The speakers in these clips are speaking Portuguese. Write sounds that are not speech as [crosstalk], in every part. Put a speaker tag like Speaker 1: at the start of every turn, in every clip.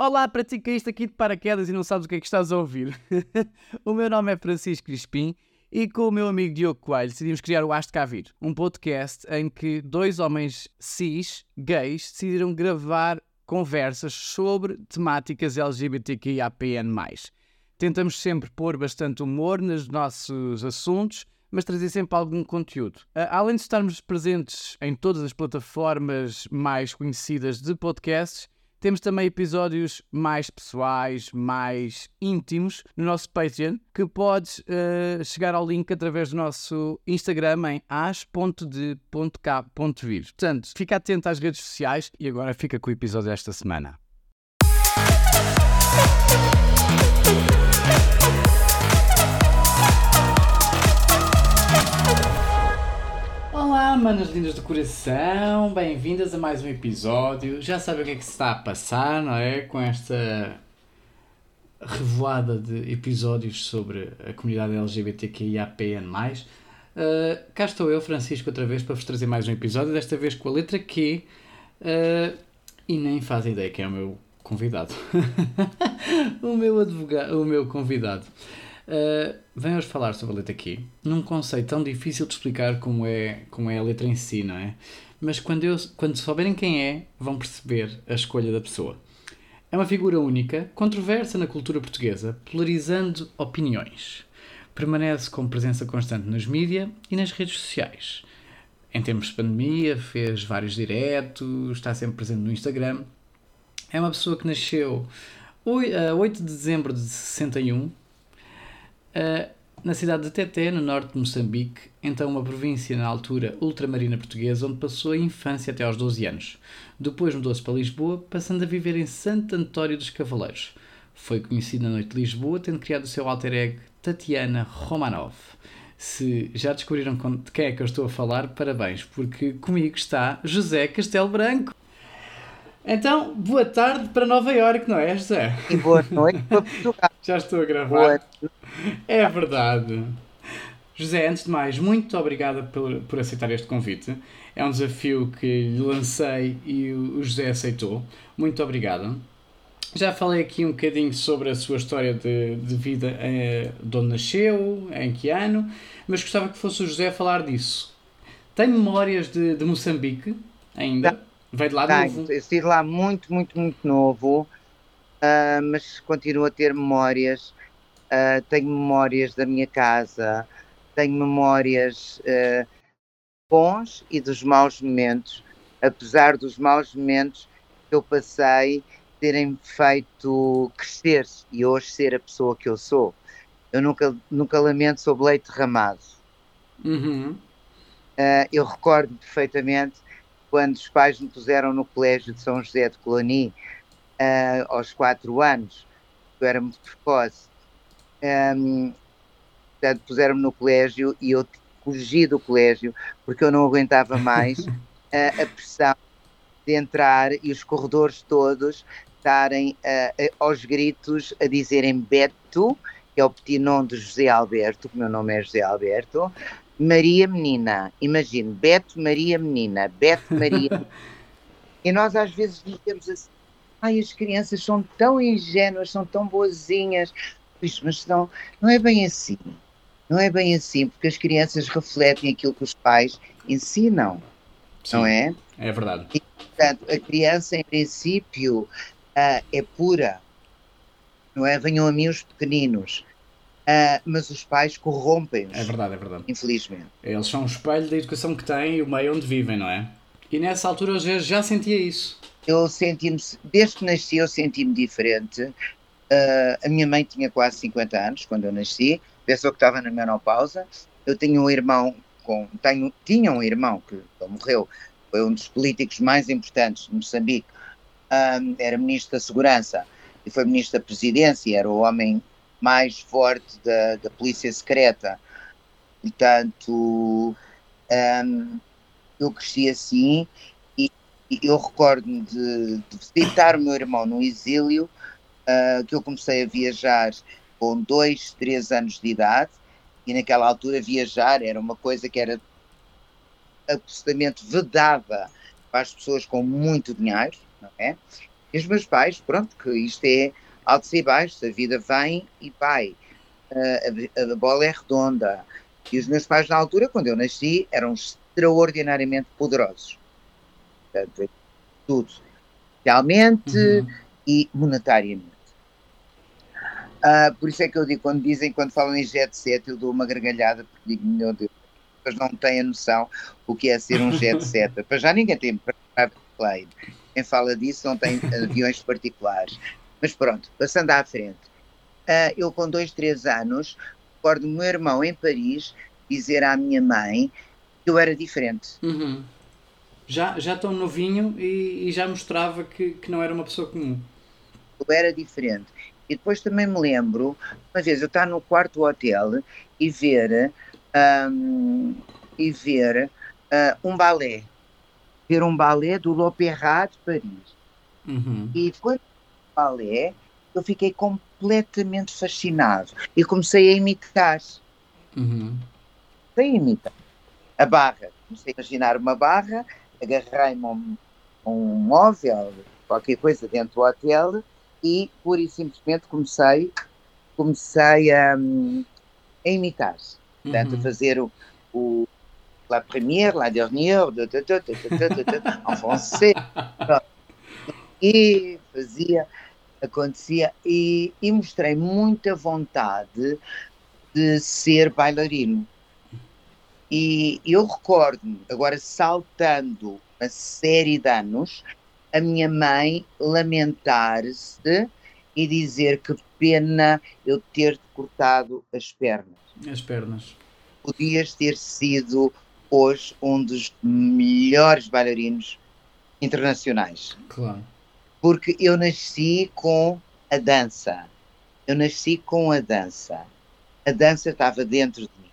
Speaker 1: Olá, para ti que caíste aqui de paraquedas e não sabes o que é que estás a ouvir. [laughs] o meu nome é Francisco Crispim e com o meu amigo Diogo Coelho decidimos criar o Aste Cá Vir, um podcast em que dois homens cis, gays, decidiram gravar conversas sobre temáticas LGBTQIAPN+. Tentamos sempre pôr bastante humor nos nossos assuntos, mas trazer sempre algum conteúdo. Além de estarmos presentes em todas as plataformas mais conhecidas de podcasts, temos também episódios mais pessoais, mais íntimos no nosso Patreon, que podes uh, chegar ao link através do nosso Instagram em as.de.k.vir. Portanto, fica atento às redes sociais e agora fica com o episódio desta semana. Manas lindas do coração, bem-vindas a mais um episódio. Já sabem o que é que se está a passar, não é? Com esta revoada de episódios sobre a comunidade LGBTQIAPN+. Uh, cá estou eu, Francisco, outra vez para vos trazer mais um episódio, desta vez com a letra Q. Uh, e nem fazem ideia quem é o meu convidado. [laughs] o meu advogado, o meu convidado. Uh, venho hoje falar sobre a letra Q, num conceito tão difícil de explicar como é, como é a letra em si, não é? Mas quando, eu, quando souberem quem é, vão perceber a escolha da pessoa. É uma figura única, controversa na cultura portuguesa, polarizando opiniões. Permanece com presença constante nos mídias e nas redes sociais. Em tempos de pandemia, fez vários diretos, está sempre presente no Instagram. É uma pessoa que nasceu a 8 de dezembro de 61 Uh, na cidade de Teté, no norte de Moçambique, então uma província na altura ultramarina portuguesa, onde passou a infância até aos 12 anos. Depois mudou-se para Lisboa, passando a viver em Santo António dos Cavaleiros. Foi conhecido na noite de Lisboa, tendo criado o seu alter ego Tatiana Romanov. Se já descobriram de quem é que eu estou a falar, parabéns, porque comigo está José Castelo Branco. Então, boa tarde para Nova Iorque, não é, José?
Speaker 2: E boa noite para Portugal. [laughs]
Speaker 1: Já estou a gravar. É verdade. José, antes de mais, muito obrigada por, por aceitar este convite. É um desafio que lhe lancei e o José aceitou. Muito obrigado. Já falei aqui um bocadinho sobre a sua história de, de vida, eh, de onde nasceu, em que ano, mas gostava que fosse o José a falar disso. Tem memórias de, de Moçambique ainda? Veio de lá
Speaker 2: Tenho,
Speaker 1: novo?
Speaker 2: Estive lá muito, muito, muito novo, uh, mas continuo a ter memórias. Uh, tenho memórias da minha casa, tenho memórias uh, bons e dos maus momentos, apesar dos maus momentos que eu passei terem feito crescer e hoje ser a pessoa que eu sou. Eu nunca, nunca lamento sobre leite derramado.
Speaker 1: Uhum.
Speaker 2: Uh, eu recordo perfeitamente quando os pais me puseram no colégio de São José de Coloni uh, aos quatro anos, eu era muito precoce, um, portanto, puseram-me no colégio e eu fugi do colégio porque eu não aguentava mais [laughs] uh, a pressão de entrar e os corredores todos estarem uh, aos gritos a dizerem Beto, que é o petit nome de José Alberto, que o meu nome é José Alberto, Maria Menina. Imagine, Beto Maria Menina, Beto Maria. [laughs] e nós às vezes dizemos assim: ai, as crianças são tão ingênuas, são tão boazinhas. Mas não, não é bem assim. Não é bem assim, porque as crianças refletem aquilo que os pais ensinam. Sim, não é?
Speaker 1: É verdade.
Speaker 2: E, portanto, a criança, em princípio, uh, é pura. Não é? Venham a mim os pequeninos. Uh, mas os pais corrompem-os.
Speaker 1: É verdade, é verdade.
Speaker 2: Infelizmente.
Speaker 1: Eles são um espelho da educação que têm e o meio onde vivem, não é? E nessa altura eu já, já sentia isso.
Speaker 2: Eu senti-me, desde que nasci, eu senti-me diferente. Uh, a minha mãe tinha quase 50 anos quando eu nasci, pensou que estava na menopausa. Eu tinha um irmão, com, tenho, tinha um irmão que morreu, foi um dos políticos mais importantes de Moçambique, um, ah, era ministro da Segurança e foi ministro da Presidência, era o homem mais forte da, da polícia secreta. Portanto, um, eu cresci assim e, e eu recordo-me de, de visitar o meu irmão no exílio, uh, que eu comecei a viajar com dois, três anos de idade, e naquela altura viajar era uma coisa que era absolutamente vedada para as pessoas com muito dinheiro, não é? E os meus pais, pronto, que isto é altos e baixos, a vida vem e vai. A, a, bola é redonda. E os meus pais, na altura, quando eu nasci, eram extraordinariamente poderosos. Portanto, é tudo. Socialmente uhum. e monetariamente. Uh, por isso é que eu digo, quando dizem, quando falam em jet set, eu dou uma gargalhada, porque digo, meu Deus, as não têm a noção o que é ser um jet [laughs] set. Para já ninguém tem private plane. Quem fala disso não tem aviões particulares. Mas pronto, passando à frente. Uh, eu com dois, três anos, recordo o meu irmão em Paris dizer à minha mãe que eu era diferente.
Speaker 1: Uhum. Já, já tão novinho e, e, já mostrava que, que não era uma pessoa comum.
Speaker 2: Eu era diferente. E depois também me lembro, uma vez eu estar no quarto hotel e ver um, e ver uh, um balé. Ver um balé do L'Opéra de Paris.
Speaker 1: Uhum.
Speaker 2: E quando balé, eu fiquei completamente fascinado e comecei a imitar.
Speaker 1: Uhum.
Speaker 2: Comecei a imitar. A barra. Comecei a imaginar uma barra, agarrei-me a um, um móvel, qualquer coisa dentro do hotel e pura e simplesmente comecei, comecei a, a imitar. Portanto, uhum. a fazer o, o la première, la dernière, de, de, de, en français. [laughs] E fazia, acontecia, e, e mostrei muita vontade de ser bailarino. E eu recordo-me, agora saltando uma série de anos, a minha mãe lamentar-se e dizer que pena eu ter cortado as pernas.
Speaker 1: As pernas.
Speaker 2: Podias ter sido hoje um dos melhores bailarinos internacionais.
Speaker 1: Claro.
Speaker 2: Porque eu nasci com a dança. Eu nasci com a dança. A dança estava dentro de mim.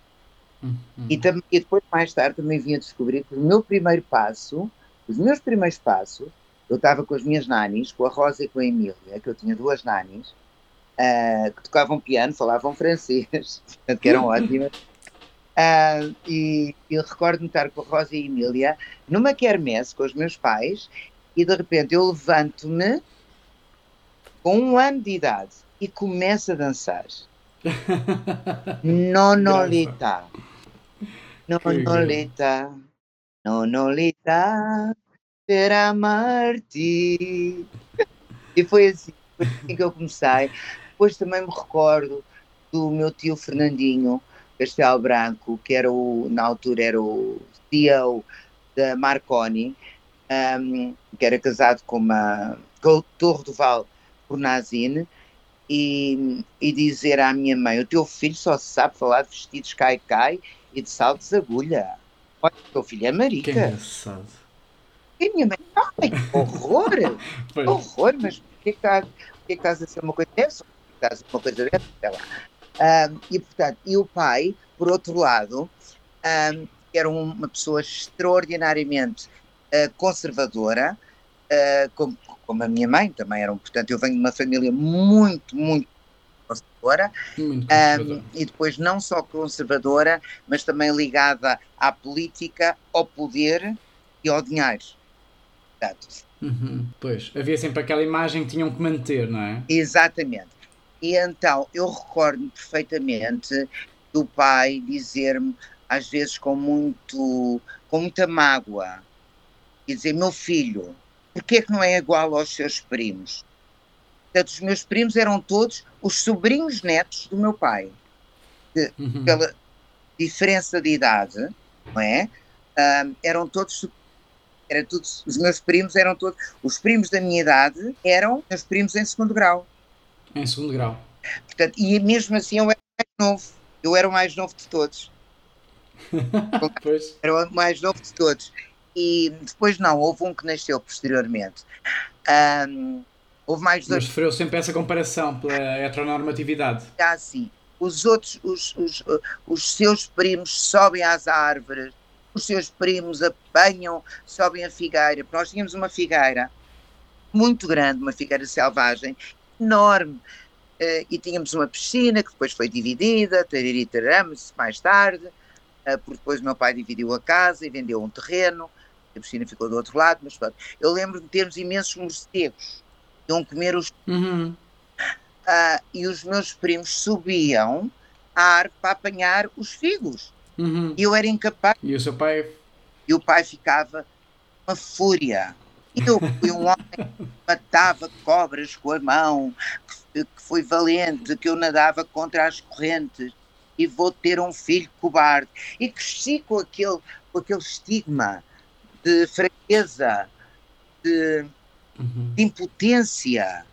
Speaker 1: Uhum.
Speaker 2: E, também, e depois, mais tarde, também vim a descobrir que o meu primeiro passo, os meus primeiros passos, eu estava com as minhas nanis, com a Rosa e com a Emília, que eu tinha duas nanis, uh, que tocavam piano, falavam francês, [laughs] portanto, que eram [laughs] ótimas. Uh, e eu recordo-me estar com a Rosa e a Emília numa quermesse com os meus pais e de repente eu levanto-me com um ano de idade e começo a dançar. [laughs] Nonolita. Nonolita. Nonolita. Per amar-te. E foi assim, foi assim que eu comecei. Depois também me recordo do meu tio Fernandinho Castelo Branco, que era o, na altura era o CEO da Marconi, um, que era casado com uma com o Torre do Val Fornazine, e, e dizer à minha mãe: O teu filho só sabe falar de vestidos cai-cai e de saltos agulha. Olha, o teu filho é marica.
Speaker 1: Que engraçado.
Speaker 2: E a minha mãe: Ai, horror! [laughs] horror, mas porquê que, estás, porquê que estás a ser uma coisa dessa? Estás a ser uma coisa dessa? Sei lá. Um, e, portanto, e o pai, por outro lado, um, era uma pessoa extraordinariamente uh, conservadora, uh, como, como, a minha mãe também era. Portanto, eu venho de uma família muito, muito conservadora,
Speaker 1: muito conservadora. Um,
Speaker 2: e depois não só conservadora, mas também ligada à política, ao poder e ao dinheiro. Portanto,
Speaker 1: Uhum, pois, havia sempre aquela imagem que tinham que manter, não é?
Speaker 2: Exatamente. E então eu recordo perfeitamente do pai dizer-me, às vezes com muito, com muita mágoa, e dizer, meu filho, porquê que não é igual aos seus primos? Portanto, os meus primos eram todos os sobrinhos netos do meu pai. De, uhum. Pela diferença de idade, não é? Um, eram todos era tudo, os meus primos eram todos, os primos da minha idade eram meus primos em segundo grau.
Speaker 1: Em segundo grau.
Speaker 2: Portanto, e mesmo assim eu era mais novo. Eu era o mais novo de todos. [laughs] Era o mais novo de todos. E depois não, houve um que nasceu posteriormente. Um, houve mais
Speaker 1: dois. Mas sofreu sempre essa comparação pela heteronormatividade.
Speaker 2: Ah, sim. Os outros, os, os, os seus primos sobem às árvores, os seus primos apanham, sobem a figueira. Nós tínhamos uma figueira muito grande, uma figueira selvagem, enorme. Uh, e tínhamos uma piscina que depois foi dividida, tariri, taramos, mais tarde, uh, porque depois o meu pai dividiu a casa e vendeu um terreno, a piscina ficou do outro lado, mas pronto. Eu lembro de termos imensos morcegos, iam comer os.
Speaker 1: Uhum.
Speaker 2: ah, e os meus primos subiam à árvore para apanhar os figos.
Speaker 1: Uhum.
Speaker 2: E eu era incapaz.
Speaker 1: E o seu pai.
Speaker 2: E o pai ficava uma fúria. E eu fui um homem que matava cobras com a mão, que, que foi valente, que eu nadava contra as correntes e vou ter um filho cobarde. E cresci com aquele, com aquele estigma de fraqueza, de,
Speaker 1: Uhum.
Speaker 2: de impotência.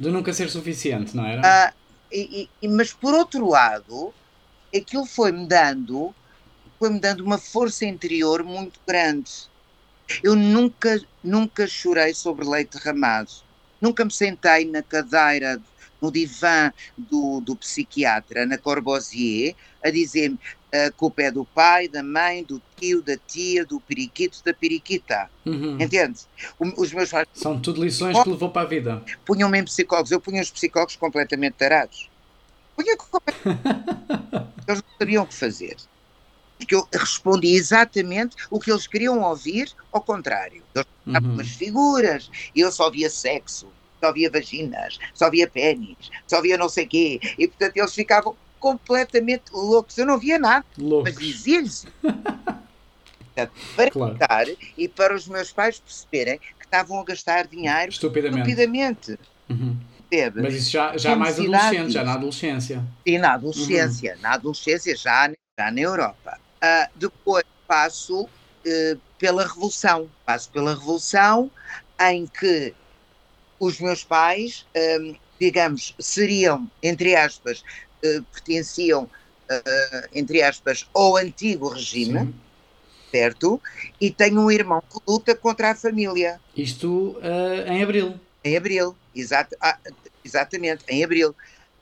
Speaker 1: De nunca ser suficiente, não era?
Speaker 2: Ah, e- e- mas por outro lado, aquilo foi-me dando, foi-me dando uma força interior muito grande. Eu nunca, nunca chorei sobre leite derramado. Nunca me sentei na cadeira, no divã do, do psiquiatra, na Corbusier, a dizer-me a culpa é do pai, da mãe, do tio, da tia, do periquito, da periquita.
Speaker 1: Uhum.
Speaker 2: Entende? O- Os meus pais
Speaker 1: São tudo lições que levou para a vida.
Speaker 2: punham-me em psicólogos. Eu punha os psicólogos completamente tarados. Punha [laughs] Eles não sabiam o que fazer. Porque eu respondi exatamente o que eles queriam ouvir, ao contrário. Eles davam
Speaker 1: Uhum.
Speaker 2: umas figuras e eu só via sexo, só via vaginas, só via pênis, só via não sei quê. E portanto eles ficavam completamente loucos. Eu não via nada, mas
Speaker 1: Loucos.
Speaker 2: dizia-lhes. Portanto, para
Speaker 1: Claro.
Speaker 2: evitar e para os meus pais perceberem que estavam a gastar dinheiro
Speaker 1: Estupidamente.
Speaker 2: estupidamente.
Speaker 1: Uhum. Mas isso já, já mais adolescente, já na adolescência.
Speaker 2: E na adolescência, na adolescência já, já na Europa. Ah, depois passo eh, pela Revolução. Passo pela Revolução em que os meus pais, hum, digamos, seriam, entre aspas, eh, pertenciam, eh, entre aspas, ao antigo regime,
Speaker 1: Sim.
Speaker 2: certo? E tenho um irmão que luta contra a família.
Speaker 1: Isto ah, em abril.
Speaker 2: Em abril, exato, ah, exatamente, em abril.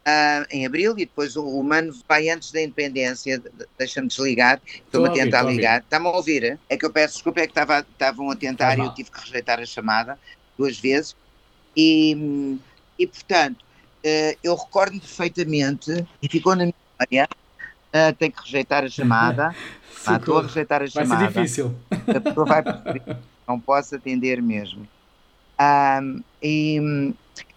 Speaker 2: Ah, em abril, e depois o, o Mano vai antes da independência, de- de- deixa-me desligar, estou-me
Speaker 1: a
Speaker 2: tentar
Speaker 1: ouvir.
Speaker 2: ligar. Está-me a ouvir? É que eu peço desculpa, é que estava- estavam a tentar e eu tive que rejeitar a chamada duas vezes. E, e portanto, eu recordo-me perfeitamente, e ficou na minha memória, ah, tenho que rejeitar a chamada. [laughs] Ah, estou a rejeitar a
Speaker 1: Vai ser
Speaker 2: chamada
Speaker 1: difícil.
Speaker 2: a pessoa vai perceber [laughs] não posso atender mesmo. E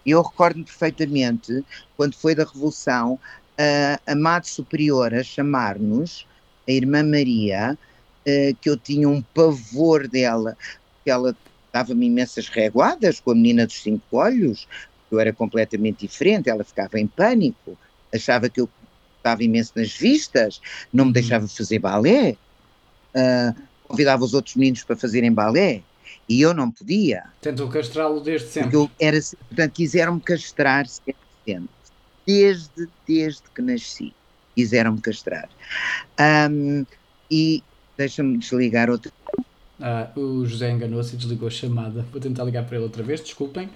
Speaker 2: eu recordo-me perfeitamente, quando foi da Revolução, a Amado Superior a chamar-nos, a Irmã Maria, eh, que eu tinha um pavor dela, que ela dava-me imensas reguadas com a menina dos cinco olhos, eu era completamente diferente, ela ficava em pânico, achava que eu estava imenso nas vistas, não me deixava fazer balé, ah, convidava os outros meninos para fazerem balé e eu não podia,
Speaker 1: Tentou castrá-lo desde sempre.
Speaker 2: eu era, portanto, quiseram-me castrar sempre, desde, desde que nasci, quiseram-me castrar. Ahm, e deixa-me desligar outra.
Speaker 1: Ah, o José enganou-se e desligou a chamada. Vou tentar ligar para ele outra vez, desculpem.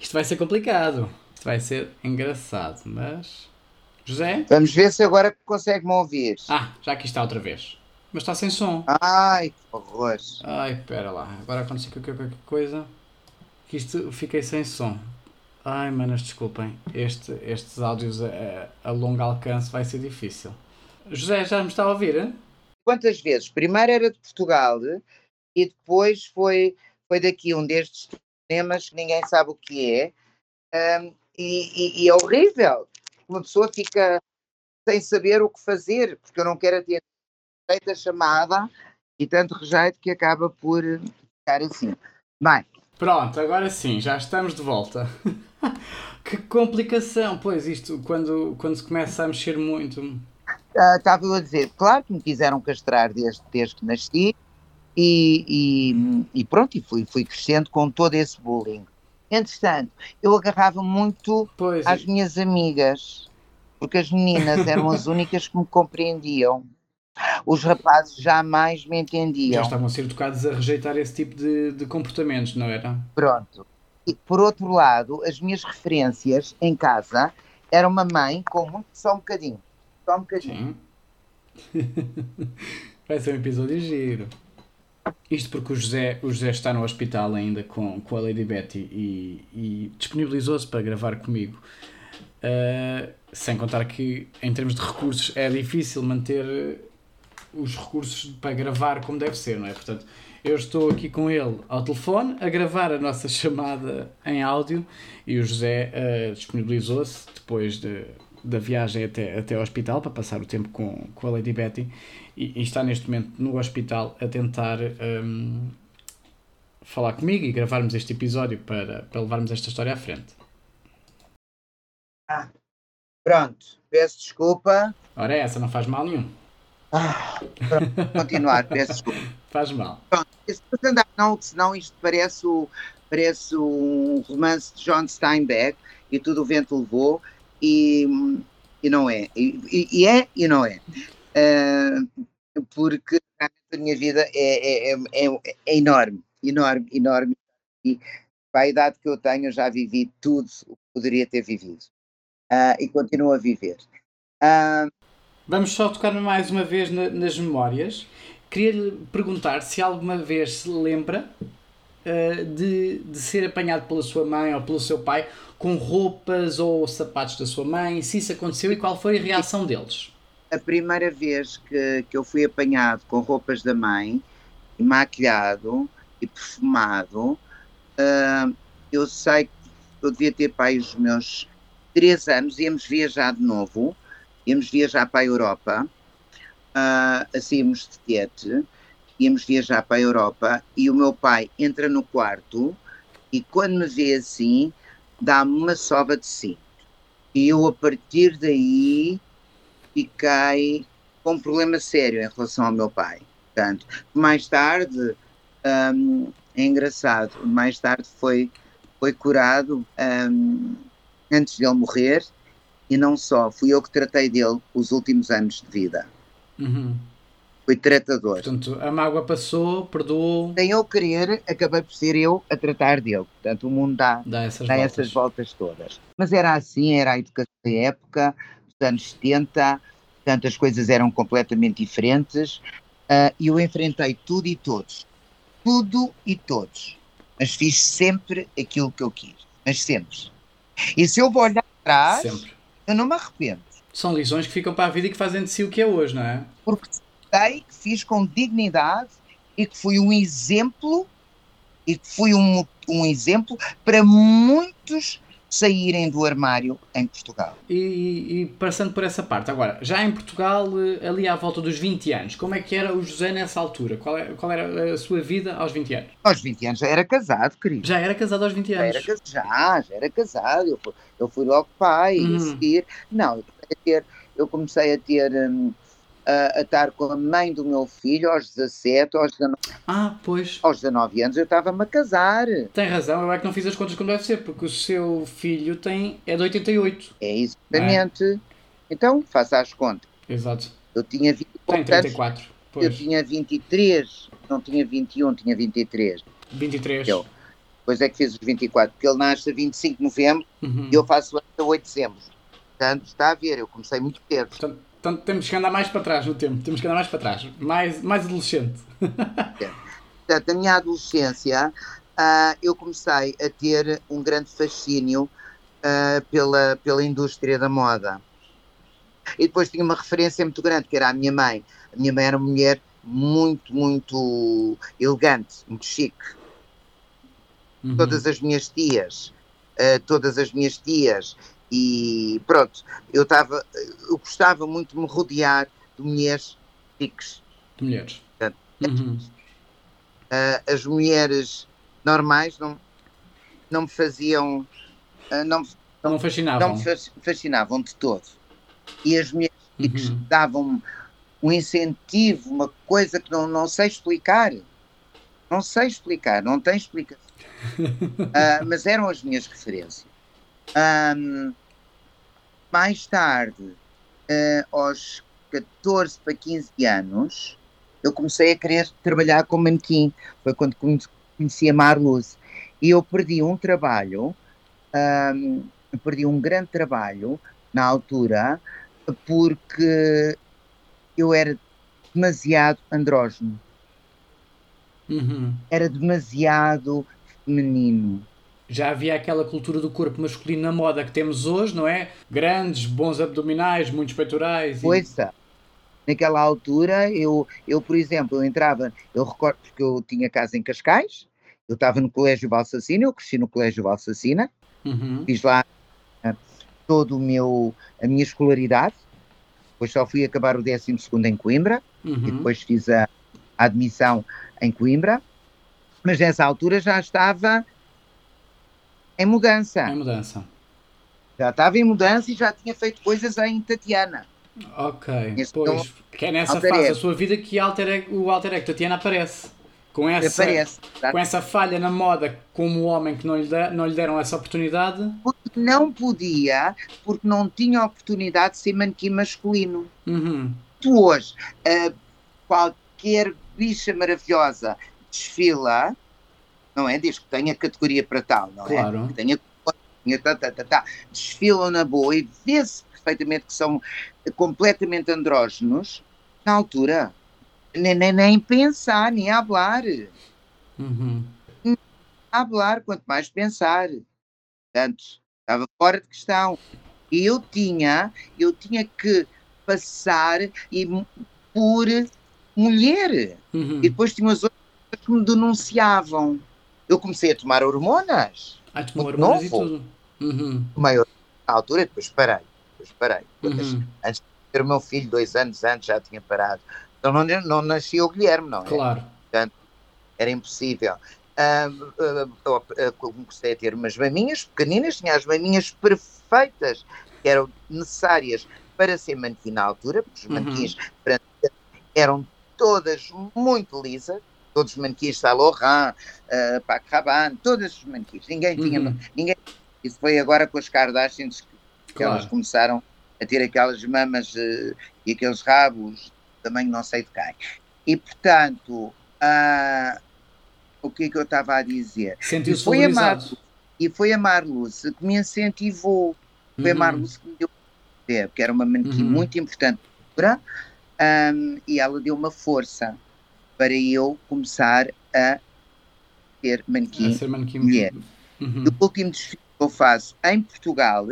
Speaker 1: Isto vai ser complicado. Isto vai ser engraçado, mas. José?
Speaker 2: Vamos ver se agora consegue-me ouvir.
Speaker 1: Ah, já aqui está outra vez. Mas está sem som.
Speaker 2: Ai, que horror.
Speaker 1: Ai, espera lá. Agora aconteceu qualquer qualquer coisa. Que isto fiquei sem som. Ai, manas, desculpem. Este, estes áudios a, a longo alcance vai ser difícil. José, já me está a ouvir? hein?
Speaker 2: Quantas vezes? Primeiro era de Portugal e depois foi, foi daqui um destes temas que ninguém sabe o que é. Ahm, e, e- e é horrível. Uma pessoa fica sem saber o que fazer, porque eu não quero atender feita a chamada e tanto rejeito que acaba por ficar assim. Bem,
Speaker 1: Pronto, agora sim, já estamos de volta. [laughs] que complicação! Pois isto, quando, quando se começa a mexer muito.
Speaker 2: ah, estava eu a dizer, claro que me quiseram castrar desde, desde que nasci e, e- e pronto, e fui, fui crescendo com todo esse bullying. Entretanto, eu agarrava muito
Speaker 1: Pois,
Speaker 2: às minhas amigas, porque as meninas eram as [laughs] únicas que me compreendiam. Os rapazes jamais me
Speaker 1: já
Speaker 2: entendiam.
Speaker 1: estavam a ser educados a rejeitar esse tipo de, de comportamentos, não era?
Speaker 2: Pronto. E por outro lado, as minhas referências em casa era uma mãe com muito só um bocadinho. Só um bocadinho.
Speaker 1: Sim. [laughs] Vai ser um episódio giro. Isto porque o José, o José está no hospital ainda com, com a Lady Betty e, e disponibilizou-se para gravar comigo. Uh, sem contar que, em termos de recursos, é difícil manter os recursos para gravar como deve ser, não é? Portanto, eu estou aqui com ele ao telefone a gravar a nossa [laughs] chamada em áudio e o José uh, disponibilizou-se depois de, da viagem até, até ao hospital para passar o tempo com, com a Lady Betty e, e está neste momento no hospital a tentar um, falar comigo e gravarmos este episódio para, para levarmos esta história à frente.
Speaker 2: Ah, pronto, peço desculpa.
Speaker 1: Ora, essa não faz mal nenhum.
Speaker 2: Ah, pronto, continuar, peço desculpa. [laughs]
Speaker 1: Faz mal.
Speaker 2: Pronto, andar, não, senão isto parece, o, parece um romance de John Steinbeck e tudo o vento levou e, e não é. E, e, é e não é. Uh, porque a minha vida é, é, é, é, enorme, enorme, enorme. E para a idade que eu tenho, já vivi tudo o que poderia ter vivido. Uh, e continuo a viver. Uh,
Speaker 1: Vamos só tocar mais uma vez na, nas memórias. Queria-lhe perguntar se alguma vez se lembra uh, de, de ser apanhado pela sua mãe ou pelo seu pai com roupas ou sapatos da sua mãe, se isso aconteceu e qual foi a reação deles?
Speaker 2: A primeira vez que, que eu fui apanhado com roupas da mãe, maquilhado e perfumado, uh, eu sei que eu devia ter pai os meus três anos, íamos viajar de novo, íamos viajar para a Europa, uh, assim íamos de Tiete, íamos viajar para a Europa e o meu pai entra no quarto e quando me vê assim, dá-me uma sova de cinto. E eu, a partir daí, fiquei com um problema sério em relação ao meu pai. Portanto, mais tarde, um, é engraçado, mais tarde foi, foi curado um, antes de ele morrer, e não só, fui eu que tratei dele os últimos anos de vida.
Speaker 1: Uhum
Speaker 2: foi tratador.
Speaker 1: Portanto, a mágoa passou, perdoou.
Speaker 2: Sem eu querer, acabei por ser eu a tratar dele. Portanto, o mundo dá,
Speaker 1: dá, essas,
Speaker 2: dá
Speaker 1: voltas.
Speaker 2: essas voltas todas. Mas era assim, era a educação da época, dos anos 70, portanto, as coisas eram completamente diferentes uh, e eu enfrentei tudo e todos. Tudo e todos. Mas fiz sempre aquilo que eu quis. Mas sempre. E se eu vou olhar atrás, sempre. eu não me arrependo.
Speaker 1: São lições que ficam para a vida e que fazem de si o que é hoje, não é?
Speaker 2: Porque que fiz com dignidade e que fui um exemplo e que fui um, um exemplo para muitos saírem do armário em Portugal.
Speaker 1: E, e, passando por essa parte, agora, já em Portugal, eh, ali à volta dos 20 anos, como é que era o José nessa altura? Qual, é, qual era a sua vida aos 20 anos?
Speaker 2: Aos 20 anos já era casado, querido.
Speaker 1: Já era casado aos 20 anos?
Speaker 2: Já, era, já, já era casado. Eu fui, eu fui logo pai uhum. a seguir. Não, eu comecei a ter, eu comecei a ter hum, a, a, estar com a mãe do meu filho aos 17, aos 19,
Speaker 1: ah, pois.
Speaker 2: aos 19 anos eu estava-me a casar.
Speaker 1: Tem razão, eu é que não fiz as contas como deve ser, porque o seu filho tem é de 88.
Speaker 2: É exatamente. É? Então, faça as contas.
Speaker 1: Exato.
Speaker 2: Eu tinha
Speaker 1: 24 tem 34. Pois.
Speaker 2: Eu tinha 23, não tinha 21, tinha 23.
Speaker 1: 23.
Speaker 2: Eu. Depois é que fiz os 24, porque ele nasce a 25 de novembro
Speaker 1: uhum.
Speaker 2: e eu faço a 8 de dezembro. Portanto, está a ver, eu comecei muito cedo.
Speaker 1: Portanto, Portanto, temos que andar mais para trás no tempo, temos que andar mais para trás, mais, mais adolescente.
Speaker 2: Portanto, a minha adolescência, uh, eu comecei a ter um grande fascínio uh, pela, pela indústria da moda. E depois tinha uma referência muito grande, que era a minha mãe. A minha mãe era uma mulher muito, muito elegante, muito chique. Uhum. Todas as minhas tias, uh, todas as minhas tias e pronto, eu estava, eu gostava muito de me rodear de mulheres chiques.
Speaker 1: De mulheres.
Speaker 2: uhum. uh, as mulheres normais não, não me faziam. Uh, não,
Speaker 1: não, não fascinavam.
Speaker 2: Não me fascinavam de todo. E as mulheres chiques uhum. davam um incentivo, uma coisa que não, não sei explicar. Não sei explicar, não tem explicação. uh, [laughs] mas eram as minhas referências. Um, mais tarde, uh, aos 14 para 15 anos, eu comecei a querer trabalhar como manequim. Foi quando conheci a Marluz. E eu perdi um trabalho, um, perdi um grande trabalho na altura, porque eu era demasiado andrógeno.
Speaker 1: Uhum.
Speaker 2: Era demasiado feminino
Speaker 1: já havia aquela cultura do corpo masculino na moda que temos hoje, não é? Grandes, bons abdominais, muitos peitorais.
Speaker 2: Pois é. naquela altura, eu, eu, por exemplo, eu entrava, eu recordo porque eu tinha casa em Cascais, eu estava no Colégio Valsacina, eu cresci no Colégio Valsacina,
Speaker 1: Uhum.
Speaker 2: fiz lá uh, todo o meu, a minha escolaridade, depois só fui acabar o 12 em Coimbra, e
Speaker 1: Uhum.
Speaker 2: depois fiz a, a admissão em Coimbra, mas nessa altura já estava em mudança,
Speaker 1: Em mudança.
Speaker 2: já estava em mudança e já tinha feito coisas em Tatiana.
Speaker 1: Ok,
Speaker 2: Este
Speaker 1: pois. Que é nessa fase da sua vida que alter o alter ego Tatiana aparece. Com essa,
Speaker 2: Aparece, tá?
Speaker 1: com essa falha na moda como homem que não lhe, de- não lhe deram essa oportunidade.
Speaker 2: porque não podia, porque não tinha oportunidade de ser manequim masculino.
Speaker 1: Uhum.
Speaker 2: Tu hoje, ah, qualquer bicha maravilhosa desfila, não é? Desde que tenha categoria para tal, não
Speaker 1: Claro.
Speaker 2: é? Que tenha, tá, tá, tá, tá. desfilam na boa e vê-se perfeitamente que são completamente andrógenos na altura. Nem, nem, nem pensar, nem hablar.
Speaker 1: Uhum.
Speaker 2: hablar, quanto mais pensar. Portanto, estava fora de questão. E eu tinha, eu tinha que passar e, por mulher.
Speaker 1: Uhum.
Speaker 2: E depois tinha as outras que me denunciavam. Eu comecei a tomar hormonas.
Speaker 1: Ah, tomou
Speaker 2: muito
Speaker 1: hormonas e
Speaker 2: novo.
Speaker 1: tudo. Uhum.
Speaker 2: Tomei hormonas na altura, depois parei. Depois parei. Depois,
Speaker 1: Uhum.
Speaker 2: ter o meu filho dois anos antes já tinha parado. Então não, não nascia o Guilherme, não é?
Speaker 1: Claro.
Speaker 2: era impossível. Ah, ah, comecei a ter umas maminhas pequeninas, tinha as maminhas perfeitas que eram necessárias para ser manequim na altura, porque os
Speaker 1: Uhum.
Speaker 2: manequins para- eram todas muito lisas, todos os manequins Saint Laurent, uh, Paco Rabanne, todos os manequins, ninguém tinha,
Speaker 1: Uhum.
Speaker 2: ninguém, isso foi agora com as Kardashians que
Speaker 1: Claro.
Speaker 2: elas começaram a ter aquelas mamas eh, e aqueles rabos, também não sei de quem. E portanto, ah, o que é que eu estava a dizer?
Speaker 1: Sentiu-se
Speaker 2: foi, a
Speaker 1: valorizado.
Speaker 2: Mar, e foi a Marluce que me incentivou. Foi a
Speaker 1: Uhum.
Speaker 2: Marluce que me deu porque era uma manequim
Speaker 1: Uhum.
Speaker 2: muito importante para ahm, e ela deu uma força para eu começar a ter
Speaker 1: A
Speaker 2: manequim.
Speaker 1: ser manequim.
Speaker 2: mulher.
Speaker 1: Uhum.
Speaker 2: O último desfile que eu faço em Portugal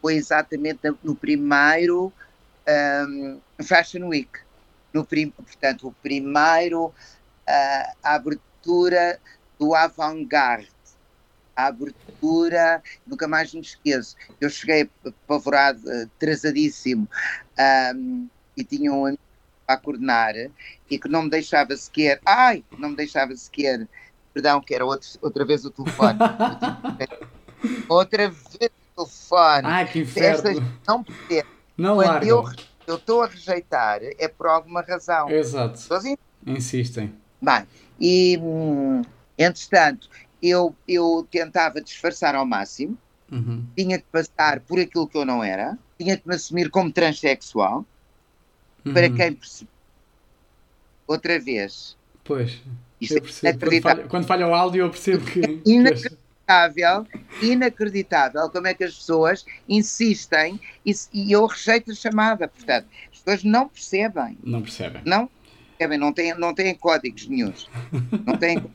Speaker 2: foi exatamente no- primeiro ahm, Fashion Week. No prim, portanto, o primeiro ah, a abertura do avant-garde. A abertura, nunca mais me esqueço. Eu cheguei apavorado, ah, atrasadíssimo, ahm, e tinha um amigo a coordenar e que não me deixava sequer. Ai, não me deixava sequer. Perdão, que era outro, outra vez o telefone. [laughs] Outra vez o telefone.
Speaker 1: Ai, que
Speaker 2: Estas
Speaker 1: inferno.
Speaker 2: não percebem.
Speaker 1: Não
Speaker 2: Quando eu estou a rejeitar, é por alguma razão.
Speaker 1: Exato.
Speaker 2: Sozinho.
Speaker 1: Insistem.
Speaker 2: Bem, e hum, entretanto, eu, eu tentava disfarçar ao máximo,
Speaker 1: Uhum.
Speaker 2: tinha que passar por aquilo que eu não era, tinha que me assumir como transexual, para
Speaker 1: Uhum.
Speaker 2: quem percebe. Outra vez,
Speaker 1: Pois,
Speaker 2: isto
Speaker 1: eu
Speaker 2: é
Speaker 1: percebo. Quando
Speaker 2: inacreditável.
Speaker 1: falha, quando falha o áudio, eu percebo que. [laughs] que
Speaker 2: Inacreditável. inacreditável como é que as pessoas insistem e, e eu rejeito a chamada. Portanto, as pessoas não percebem,
Speaker 1: Não percebem.
Speaker 2: não percebem, não têm, não têm códigos nenhums. Não têm. [laughs]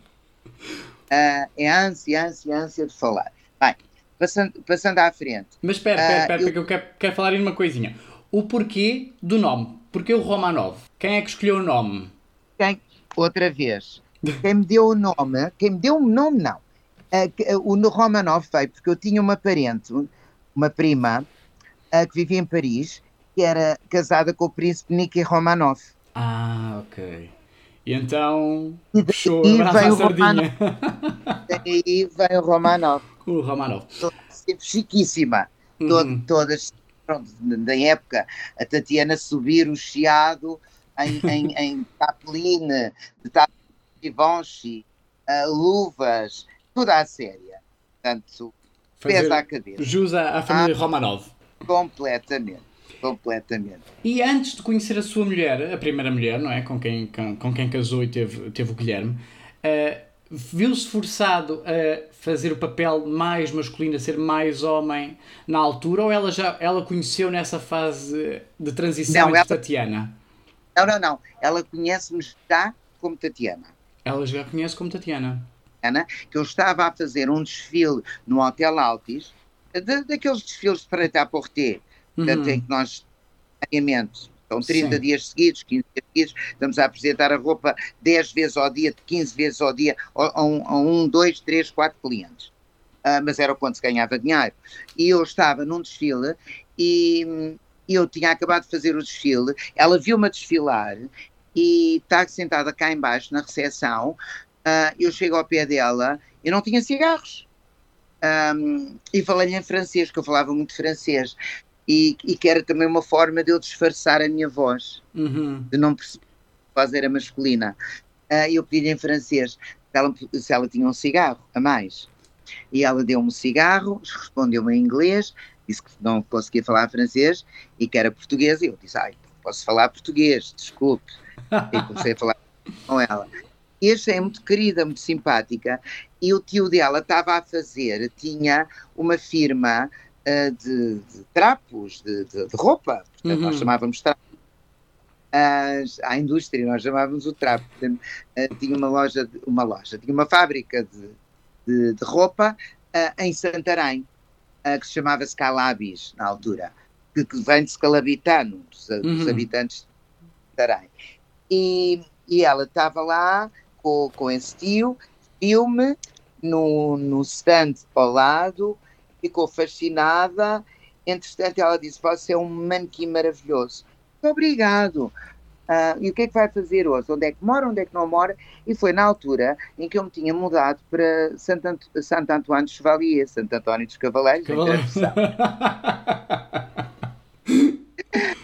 Speaker 2: Ah, é ânsia, ânsia, ânsia de falar. Bem, passando, passando à frente.
Speaker 1: Mas espera,
Speaker 2: Ah,
Speaker 1: espera, espera,
Speaker 2: eu-
Speaker 1: porque eu quero, quero falar em uma coisinha. O porquê do nome? Porquê o Romanov? Quem é que escolheu o nome?
Speaker 2: Quem, outra vez, quem me deu o nome, quem me deu o nome, não. Que- ah, o no Romanov veio porque eu tinha uma parente, uma prima, ah, que vivia em Paris, que era casada com o príncipe Nicky Romanov.
Speaker 1: Ah, ok. E então
Speaker 2: E daí veio o
Speaker 1: sardinha. [laughs]
Speaker 2: Daí veio o Romanov,
Speaker 1: o Romanov.
Speaker 2: sempre chiquíssima, todo-
Speaker 1: Uhum.
Speaker 2: todas, pronto, da época, a Tatiana subir o chiado em, [laughs] em, em tapeline, de Givenchy, ah, luvas, tudo à séria. Portanto, pés à
Speaker 1: Fazer
Speaker 2: cabeça,
Speaker 1: jus à, à família Romanov.
Speaker 2: completamente, completamente.
Speaker 1: E antes de conhecer a sua mulher, a primeira mulher, não é? Com quem, com, com quem casou e teve, teve o Guilherme, eh, viu-se forçado a fazer o papel mais masculino, a ser mais homem na altura, ou ela já ela conheceu nessa fase de transição
Speaker 2: Não,
Speaker 1: entre
Speaker 2: ela-
Speaker 1: Tatiana?
Speaker 2: Não, não, não. Ela conhece-me já como Tatiana.
Speaker 1: Ela já conhece como Tatiana.
Speaker 2: Ana, que eu estava a fazer um desfile no Hotel Altis, da- daqueles desfiles de Freita à portanto,
Speaker 1: Uhum.
Speaker 2: em que nós, diariamente, São 30
Speaker 1: Sim.
Speaker 2: dias seguidos, 15 dias seguidos, estamos a apresentar a roupa 10 vezes ao dia, 15 vezes ao dia, a, um, a um, dois, três, quatro clientes. Ah, mas era quando se ganhava dinheiro. E eu estava num desfile e eu tinha acabado de fazer o desfile, ela viu-me a desfilar e está sentada cá embaixo na recepção, ah, eu chego ao pé dela e não tinha cigarros. Um, e falei-lhe em francês, que eu falava muito francês, e, e que era também uma forma de eu disfarçar a minha voz,
Speaker 1: Uhum.
Speaker 2: de não perceber que a voz era masculina. Ah, eu pedi-lhe em francês se ela, se ela tinha um cigarro a mais. E ela deu-me um cigarro, respondeu-me em inglês, disse que não conseguia falar francês e que era portuguesa. E eu disse: Ai, posso falar português, desculpe. E comecei a falar com ela. E achei muito querida, muito simpática. E o tio dela estava a fazer, tinha uma firma ah, de, de trapos, de, de- de roupa, portanto, nós
Speaker 1: Uhum.
Speaker 2: chamávamos trapos. As- à indústria, nós chamávamos o trapo. Portanto, ah, tinha uma loja, uma loja, tinha uma fábrica de, de, roupa ah, em Santarém, que se chamava Scalabis, na altura, que, que vem de Scalabitano, dos, dos
Speaker 1: Uhum.
Speaker 2: habitantes de Santarém. E, e ela estava lá com, com esse tio, viu-me no, no stand ao lado, ficou fascinada. Entretanto, ela disse: Você é um manequim maravilhoso. Muito obrigado. Ah, e o que é que vai fazer hoje? Onde é que mora? Onde é que não mora? E foi na altura em que eu me tinha mudado para Santo, Ant Santo António de Chevalier, Santo António dos Cavaleiros, em
Speaker 1: Cavaleiro.
Speaker 2: Transição. [laughs]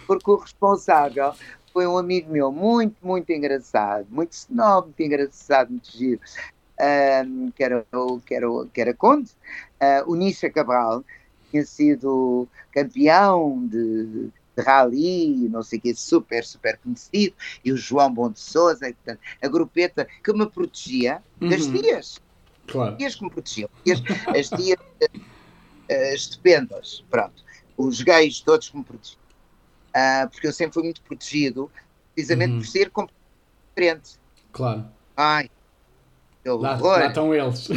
Speaker 2: porque o responsável foi um amigo meu muito, muito engraçado, muito snob, muito engraçado, muito giro, ahm, que, era, o- que, era, o- que era Conde, ah, o Nisha Cabral, tinha sido campeão de, de rally, não sei o que, super, super conhecido, e o João Bom de Souza, e, portanto, a grupeta que me protegia das
Speaker 1: Uhum.
Speaker 2: tias
Speaker 1: Claro.
Speaker 2: tias que me protegiam. Tias, as tias eh, estupendas, pronto. Os gays todos que me protegiam. Ah, porque eu sempre fui muito protegido, precisamente
Speaker 1: Uhum.
Speaker 2: por ser completamente diferente.
Speaker 1: Claro.
Speaker 2: Ai, que
Speaker 1: Lá, lá estão eles.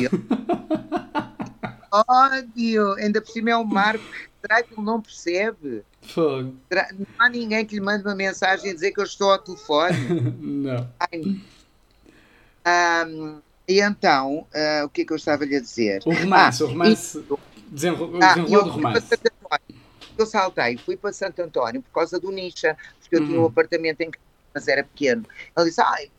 Speaker 2: ódio, ainda por cima é um marco. Será que ele não percebe?
Speaker 1: Fogo.
Speaker 2: Não há ninguém que lhe mande uma mensagem a dizer que eu estou ao telefone. [laughs]
Speaker 1: Não.
Speaker 2: Ai, Ahm, e então, ah, o que é que eu estava-lhe a dizer?
Speaker 1: O romance,
Speaker 2: Ah,
Speaker 1: o romance. Desenro... O
Speaker 2: Ah, eu
Speaker 1: romance.
Speaker 2: António. Eu saltei, fui para Santo António por causa do Nisha, porque eu tinha um
Speaker 1: Uhum.
Speaker 2: apartamento em casa, mas era pequeno. Ele disse: Ai,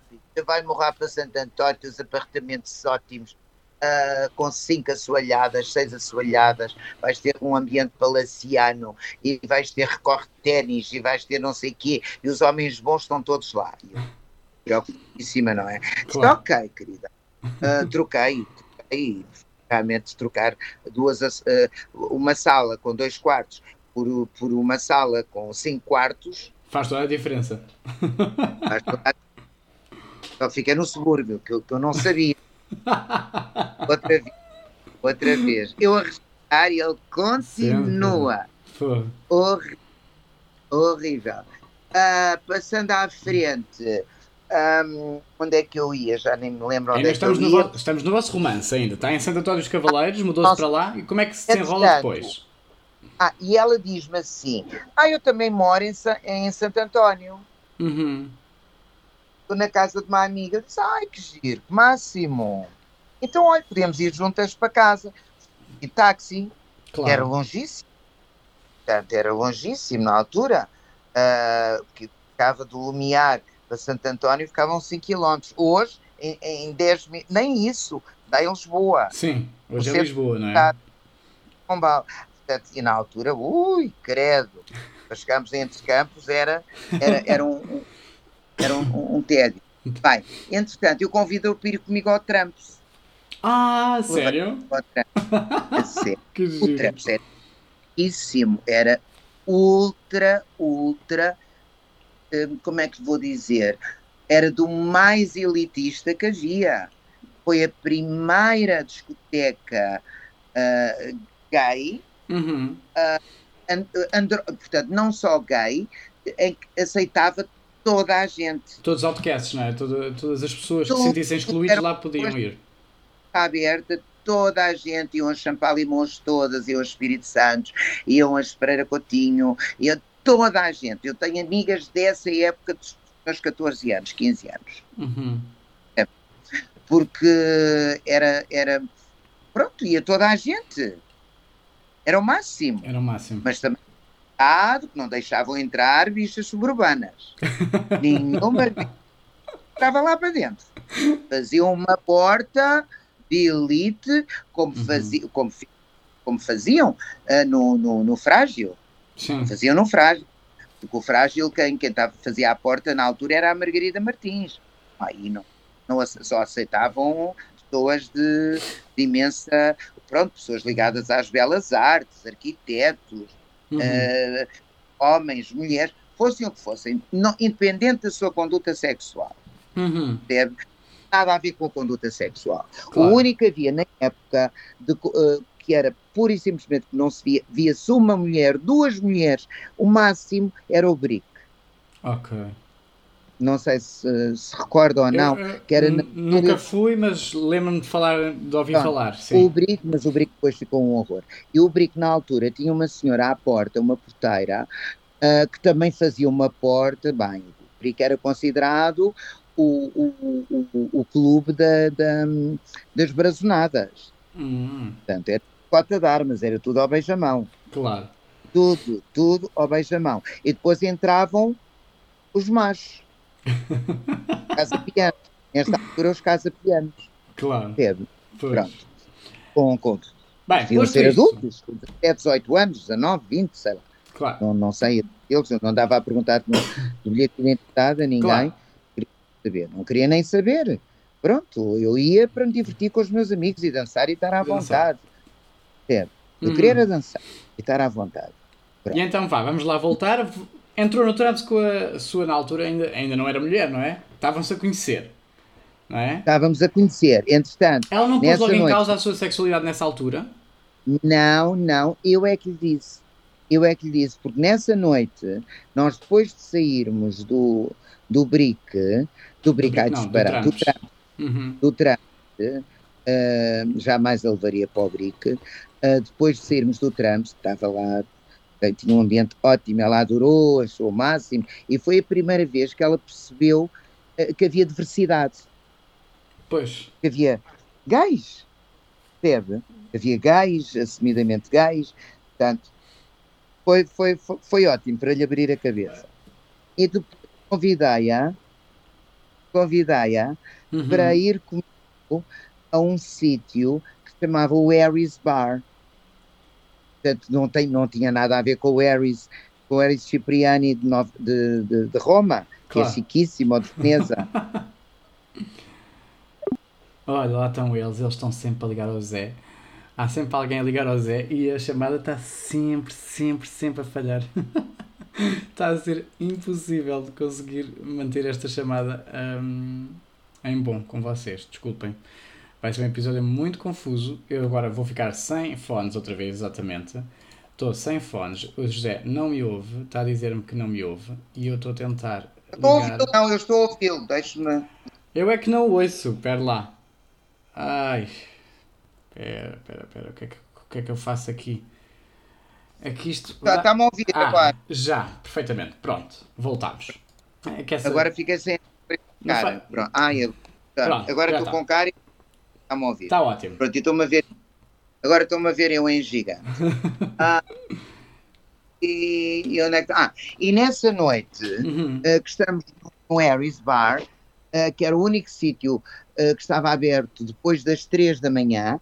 Speaker 2: vai morrer para Santo António, teus apartamentos ótimos, ah, com cinco assoalhadas, seis assoalhadas, vais ter um ambiente palaciano, e vais ter recorte de ténis, e vais ter não sei o quê, e os homens bons estão todos lá. Eu, preocupadíssima, não é?
Speaker 1: Claro.
Speaker 2: ok, querida. Ah, troquei, troquei, realmente trocar duas, as- ah, uma sala com dois quartos por, por uma sala com cinco quartos,
Speaker 1: Faz toda a diferença.
Speaker 2: faz toda- só fica no subúrbio, que eu, que eu não sabia. [laughs] Outra vez, outra vez. Eu a respeitar e ele continua. Horri- horrível. Ah, passando à frente, ahm, onde é que eu ia? Já nem me lembro onde
Speaker 1: Ainda
Speaker 2: é
Speaker 1: estamos no,
Speaker 2: ia.
Speaker 1: vo- estamos no vosso romance ainda. Está em Santo António dos Cavaleiros, mudou-se
Speaker 2: Nossa.
Speaker 1: para lá. E como é que se desenrola
Speaker 2: Entretanto,
Speaker 1: depois?
Speaker 2: Ah, e ela diz-me assim: Ah, eu também moro em, Sa- em Santo António.
Speaker 1: Uhum.
Speaker 2: Estou na casa de uma amiga. Diz: Ai, que giro, que máximo. Então, olha, podemos ir juntas para casa. E táxi,
Speaker 1: Claro.
Speaker 2: era longíssimo. Portanto, era longíssimo na altura. Ah, que ficava do Lumiar para Santo António, ficavam 5 km. Hoje, em, em 10 minutos, nem isso, dá em Lisboa.
Speaker 1: Sim, hoje é Lisboa, não é?
Speaker 2: Pombal. Portanto, e na altura, ui, credo, para chegarmos entre campos era, era, era um, um- era um, um tédio. Bem, entretanto, eu convido-o para ir comigo ao Tramps.
Speaker 1: Ah, sério?
Speaker 2: Ao Tramps. [laughs] A sério. O
Speaker 1: giro.
Speaker 2: Tramps era íssimo, era ultra, ultra, hum, como é que vou dizer? Era do mais elitista que havia. Foi a primeira discoteca ah, gay
Speaker 1: Uhum.
Speaker 2: and- andro- portanto, não só gay, em que aceitava toda a gente.
Speaker 1: Todos os outcasts, não é? Toda- todas as pessoas que se sentissem excluídas lá podiam ir.
Speaker 2: Está aberta, toda a gente, iam a Champalimons todas, iam a Espírito Santos, iam a Espereira Coutinho, iam toda a gente. Eu tenho amigas dessa época dos meus 14 anos, 15 anos.
Speaker 1: Uhum.
Speaker 2: É, porque era, era. Pronto, ia toda a gente. Era o máximo.
Speaker 1: Era o máximo.
Speaker 2: Mas também que não deixavam entrar bichas suburbanas. [laughs] Nenhuma estava lá para dentro. Faziam uma porta de elite, como, uhum. como, como faziam uh, no, no, no Frágil. Sim. Faziam no Frágil. Porque o Frágil, quem, quem tava, fazia a porta na altura era a Margarida Martins. Aí não, não só aceitavam pessoas de, de imensa. Pronto, pessoas ligadas às belas artes, arquitetos, uhum. uh, homens, mulheres, fossem o que fossem, não, independente da sua conduta sexual. Uhum. Nada a ver com a conduta sexual. Claro. O único que havia na época de, uh, que era pura e simplesmente que não se via, via-se uma mulher, duas mulheres, o máximo era o brick.
Speaker 1: Ok.
Speaker 2: Não sei se se recorda ou não.
Speaker 1: Eu, que era nunca fui, mas lembro-me de falar, de ouvir falar. Sim.
Speaker 2: O brick, mas o brick depois ficou um horror. E o brick na altura tinha uma senhora à porta, uma porteira, uh, que também fazia uma porta, bem, o brick era considerado o, o, o, o clube da, da, das brazonadas. Hum. Portanto, era cota de armas, era tudo ao beijamão.
Speaker 1: Claro.
Speaker 2: Tudo, tudo ao beijamão. E depois entravam os machos. [laughs] casa pianos. Nesta altura, os casa pianos.
Speaker 1: Claro.
Speaker 2: Teve. Pronto. Com, com,
Speaker 1: Bem,
Speaker 2: Deviam ser isto. adultos, com 17, 18 anos, 19, 20, sei lá.
Speaker 1: Claro.
Speaker 2: Não, não sei eles, eu não dava a perguntar no bilhete de identidade a ninguém. Claro. Queria saber. Não queria nem saber. Pronto, eu ia para me divertir com os meus amigos e dançar e estar à vontade. É, eu uhum. queria era dançar e estar à vontade.
Speaker 1: Pronto. E então vá, vamos lá voltar. Entrou no trânsito com a sua, na altura, ainda, ainda não era mulher, não é? Estavam-se a conhecer, não é?
Speaker 2: Estávamos a conhecer, entretanto.
Speaker 1: Ela não pôs logo noite... em causa a sua sexualidade nessa altura?
Speaker 2: Não, não, eu é que lhe disse. Eu é que lhe disse, porque nessa noite, nós depois de sairmos do, do BRIC, do BRIC, a disparar, do Trump, uhum. do Trump uh, jamais a levaria para o BRIC, uh, depois de sairmos do Trump, estava lá tinha um ambiente ótimo, ela adorou, achou o máximo, e foi a primeira vez que ela percebeu uh, que havia diversidade.
Speaker 1: Pois.
Speaker 2: Que havia gays, percebe? Havia gays, assumidamente gays, portanto, foi, foi, foi, foi ótimo para lhe abrir a cabeça. E depois convidei-a, convidei-a uhum. para ir comigo a um sítio que se chamava o Harry's Bar portanto não, tem, não tinha nada a ver com o Harris, com o Harris Cipriani de, de, de, de Roma, claro. que é chiquíssimo, de Veneza. [laughs]
Speaker 1: Olha, lá estão eles, eles estão sempre a ligar ao Zé. Há sempre alguém a ligar ao Zé e a chamada está sempre, sempre, sempre a falhar. [laughs] está a ser impossível de conseguir manter esta chamada um, em bom com vocês. Desculpem. Vai ser um episódio muito confuso. Eu agora vou ficar sem fones outra vez, exatamente. Estou sem fones. O José não me ouve, está a dizer-me que não me ouve. E eu estou a tentar.
Speaker 2: Estou ligar... ouvindo, não, eu estou a ouvi-lo. Deixe-me.
Speaker 1: Eu é que não ouço. Pera lá. Ai. Pera, pera, pera. O que é que, o que, é que eu faço aqui? Aqui isto.
Speaker 2: Está-me a ouvir
Speaker 1: ah, agora. Já, perfeitamente. Pronto, voltamos.
Speaker 2: É essa... Agora fica sem. Cara, Pronto. Ah, eu... Pronto, agora estou com cara e Está-me a ouvir.
Speaker 1: Está ótimo.
Speaker 2: Pronto, estou-me a ver. Agora estou-me a ver eu em gigante. [laughs] ah, e, e, onde é que, ah, e nessa noite uhum. uh, que estamos no Harry's Bar, uh, que era o único sítio uh, que estava aberto depois das três da manhã,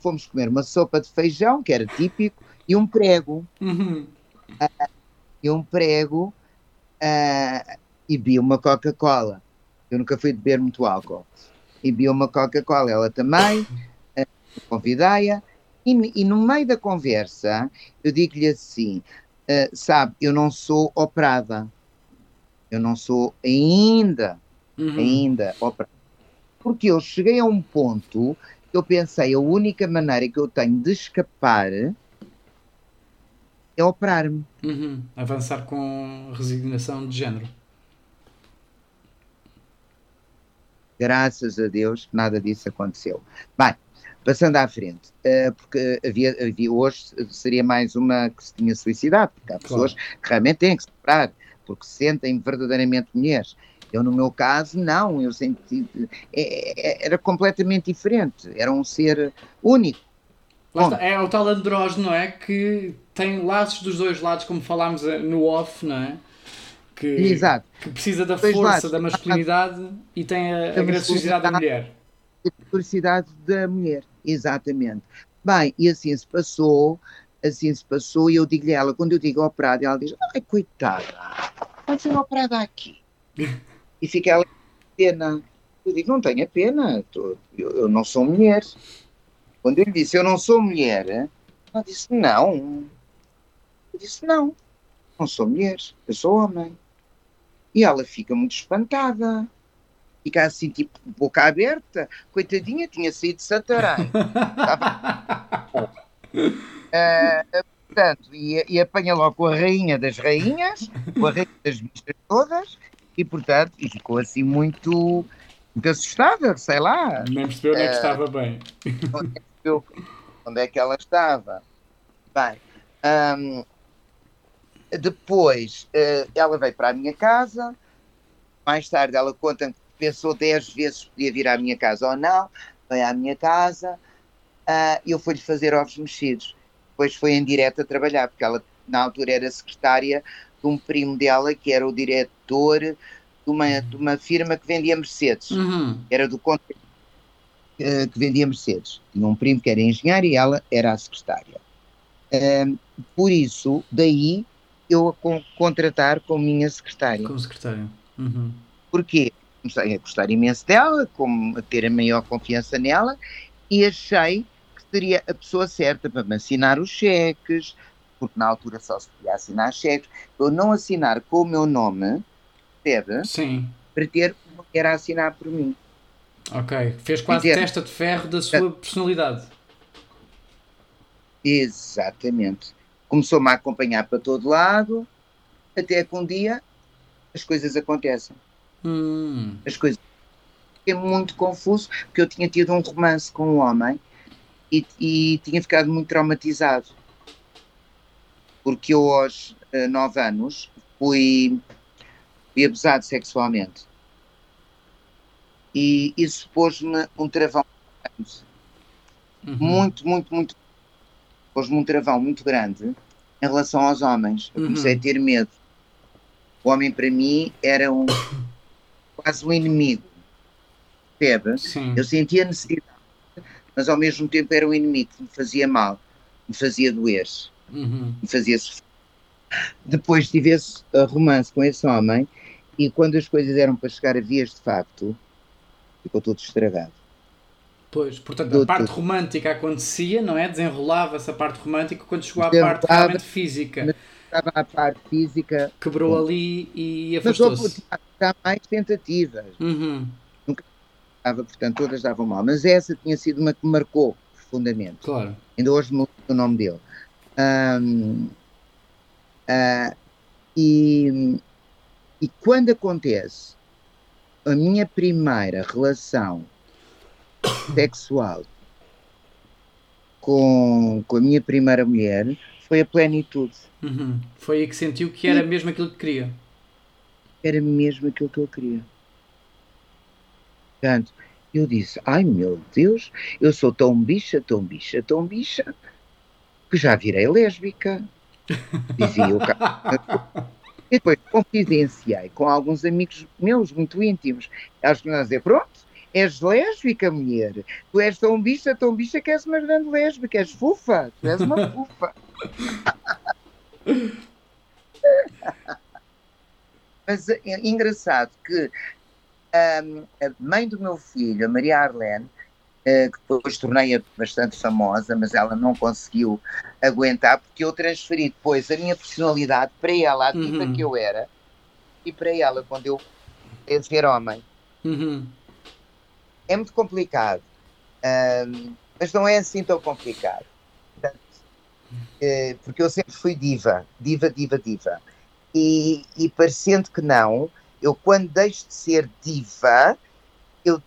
Speaker 2: fomos comer uma sopa de feijão, que era típico, e um prego. Uhum. e um prego e vi uma Coca-Cola. Eu nunca fui beber muito álcool e bebi uma Coca-Cola, ela também, eh, convidei-a, e, e, no meio da conversa eu digo-lhe assim, uh, sabe, eu não sou operada, eu não sou ainda, uhum. ainda operada, porque eu cheguei a um ponto que eu pensei, a única maneira que eu tenho de escapar é operar-me.
Speaker 1: Uhum. Avançar com resignação de género.
Speaker 2: Graças a Deus nada disso aconteceu. Bem, passando à frente, uh, porque havia, havia, hoje seria mais uma que se tinha suicidado, porque há pessoas claro. que realmente têm que se separar, porque se sentem verdadeiramente mulheres. Eu, no meu caso, não, eu senti. É, é, era completamente diferente, era um ser único.
Speaker 1: Está, é o tal andrógeno, não é? Que tem laços dos dois lados, como falámos eh, no off, não é? Que,
Speaker 2: Exato.
Speaker 1: que precisa da força da masculinidade e tem a, a graciosidade da mulher.
Speaker 2: A graciosidade da mulher, exatamente. Bem, e assim se passou, assim se passou, e eu digo-lhe ela, quando eu digo operada, ela diz, ai coitada, vai ser operada aqui. [laughs] e fica ela pena. Eu digo, não tenha pena, eu, eu não sou mulher. Quando ele disse, eu não sou mulher, ela disse, não. Eu disse, não, não sou mulher, eu sou homem. E ela fica muito espantada. Fica assim, tipo, boca aberta. Coitadinha, tinha saído de Santarém. uh, [laughs] portanto, e, e apanha logo com a rainha das rainhas, com a rainha das bichas todas, e portanto, e ficou assim muito, muito assustada, sei lá.
Speaker 1: Nem percebeu onde é que estava bem
Speaker 2: percebeu onde é que ela estava. Bem, um, depois uh, ela veio para a minha casa. Mais tarde ela conta que pensou 10 vezes se podia vir à minha casa ou não. Veio à minha casa uh, eu fui-lhe fazer ovos mexidos. Depois foi em direto a trabalhar, porque ela na altura era secretária de um primo dela que era o diretor de uma, de uma firma que vendia Mercedes. Uhum. Era do conte eh, que vendia Mercedes. Tinha um primo que era engenheiro e ela era a secretária. Uh, por isso, daí eu a contratar como minha secretária.
Speaker 1: Como secretária. Uhum.
Speaker 2: Porquê? Comecei a gostar imenso dela, como a ter a maior confiança nela e achei que seria a pessoa certa para me assinar os cheques, porque na altura só se podia assinar cheques, eu não assinar com o meu nome, percebe?
Speaker 1: Sim.
Speaker 2: Para ter uma mulher a assinar por mim.
Speaker 1: Ok, fez quase Entendo. testa de ferro da sua personalidade.
Speaker 2: Exatamente. Começou-me a acompanhar para todo lado, até que um dia as coisas acontecem.
Speaker 1: Hum.
Speaker 2: As coisas. Fiquei muito confuso, porque eu tinha tido um romance com um homem e, e tinha ficado muito traumatizado. Porque eu, aos uh, nove anos, fui, fui abusado sexualmente e isso pôs-me um travão uhum. muito, muito, muito pôs-me um travão muito grande em relação aos homens. Eu comecei uhum. a ter medo. O homem para mim era um [coughs] quase um inimigo. Percebe? Eu sentia necessidade, mas ao mesmo tempo era um inimigo que me fazia mal, me fazia doer,
Speaker 1: uhum.
Speaker 2: me fazia sofrer. Depois tive esse uh, romance com esse homem e quando as coisas eram para chegar a vias de facto, ficou tudo estragado.
Speaker 1: Pois, portanto, a parte tudo. romântica acontecia, não é? Desenrolava-se a parte romântica quando chegou à parte realmente física.
Speaker 2: Estava a parte física.
Speaker 1: Quebrou ali e afastou-se.
Speaker 2: Mas há mais tentativas.
Speaker 1: Uhum.
Speaker 2: Nunca estava, portanto, todas davam mal. Mas essa tinha sido uma que me marcou profundamente.
Speaker 1: Claro.
Speaker 2: Ainda hoje me o nome dele. Um, uh, ah, e, e quando acontece a minha primeira relação sexual com, com a minha primeira mulher foi a plenitude.
Speaker 1: Uhum. Foi aí que sentiu que era e mesmo aquilo que queria.
Speaker 2: Era mesmo aquilo que eu queria. Portanto, eu disse: Ai meu Deus, eu sou tão bicha, tão bicha, tão bicha, que já virei lésbica. [laughs] Dizia o cara. E depois confidenciei com alguns amigos meus muito íntimos. Eles me dizer: pronto, és lésbica, mulher. Tu és tão bicha, tão bicha que és uma grande lésbica, és fufa, tu és uma fufa. [laughs] Mas é engraçado que um, a mãe do meu filho, a Maria Arlene, uh, que depois tornei-a bastante famosa, mas ela não conseguiu aguentar, porque eu transferi depois a minha personalidade para ela, a diva uhum. que eu era, e para ela, quando eu ser homem.
Speaker 1: Uhum.
Speaker 2: É muito complicado, um, mas não é assim tão complicado. Portanto, uh, porque eu sempre fui diva, diva, diva, diva. E, e parecendo que não, eu quando deixo de ser diva, eu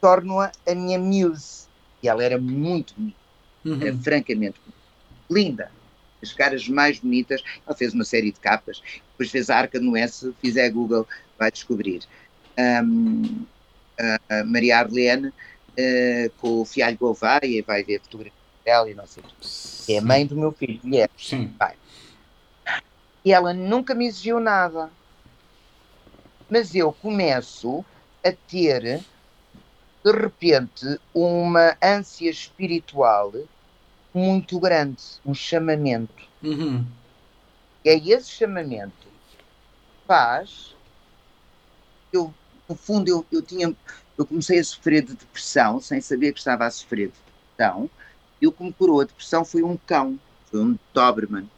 Speaker 2: torno-a a minha muse. E ela era muito bonita,
Speaker 1: Uhum.
Speaker 2: era francamente linda. As caras mais bonitas. Ela fez uma série de capas, depois fez a Arca no S, se fizer Google, vai descobrir. Ahm, a- Maria Arlene, eh, com o Fialho Gouveia, vai ver fotografia dela e não sei o quê. É a mãe do meu filho, mulher.
Speaker 1: Sim.
Speaker 2: E ela nunca me exigiu nada. Mas eu começo a ter, de repente, uma ânsia espiritual muito grande, um chamamento.
Speaker 1: Uhum.
Speaker 2: E é esse chamamento que faz. Eu, no fundo, eu, eu tinha. Eu comecei a sofrer de depressão, sem saber que estava a sofrer de depressão. E o que me curou a depressão foi um cão, foi um Doberman.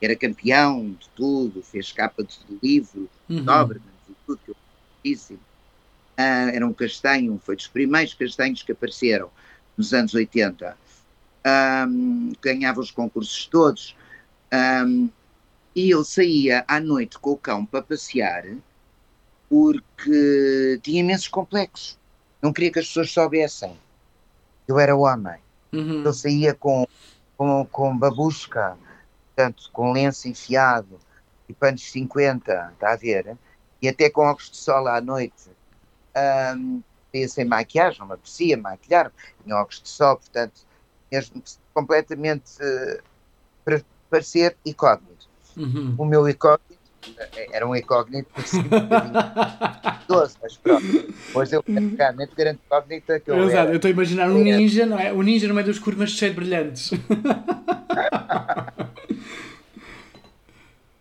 Speaker 2: Era campeão de tudo, fez capa de livro,
Speaker 1: Uhum.
Speaker 2: Doberman e tudo que eu disse. Ah, era um castanho, foi dos primeiros castanhos que apareceram nos anos 80. Ahm, ganhava os concursos todos. Ahm, e eu saía à noite com o cão para passear porque tinha imensos complexos. Não queria que as pessoas soubessem. Eu era homem.
Speaker 1: Uhum.
Speaker 2: Eu saía com, com, com babusca, portanto, com lenço enfiado e panos 50, está a ver? E até com óculos de sol à noite. Um, ia sem maquiagem, não me aprecia maquilhar, tinha óculos de sol, portanto, mesmo completamente eh, para parecer incógnito.
Speaker 1: Uhum.
Speaker 2: O meu incógnito era um incógnito por cima um bocadinho doce, mas pronto. Pois eu realmente grande incógnita que eu
Speaker 1: Exato,
Speaker 2: era.
Speaker 1: eu estou a imaginar um ninja, não é? O ninja no meio dos curvas cheio de brilhantes. [laughs]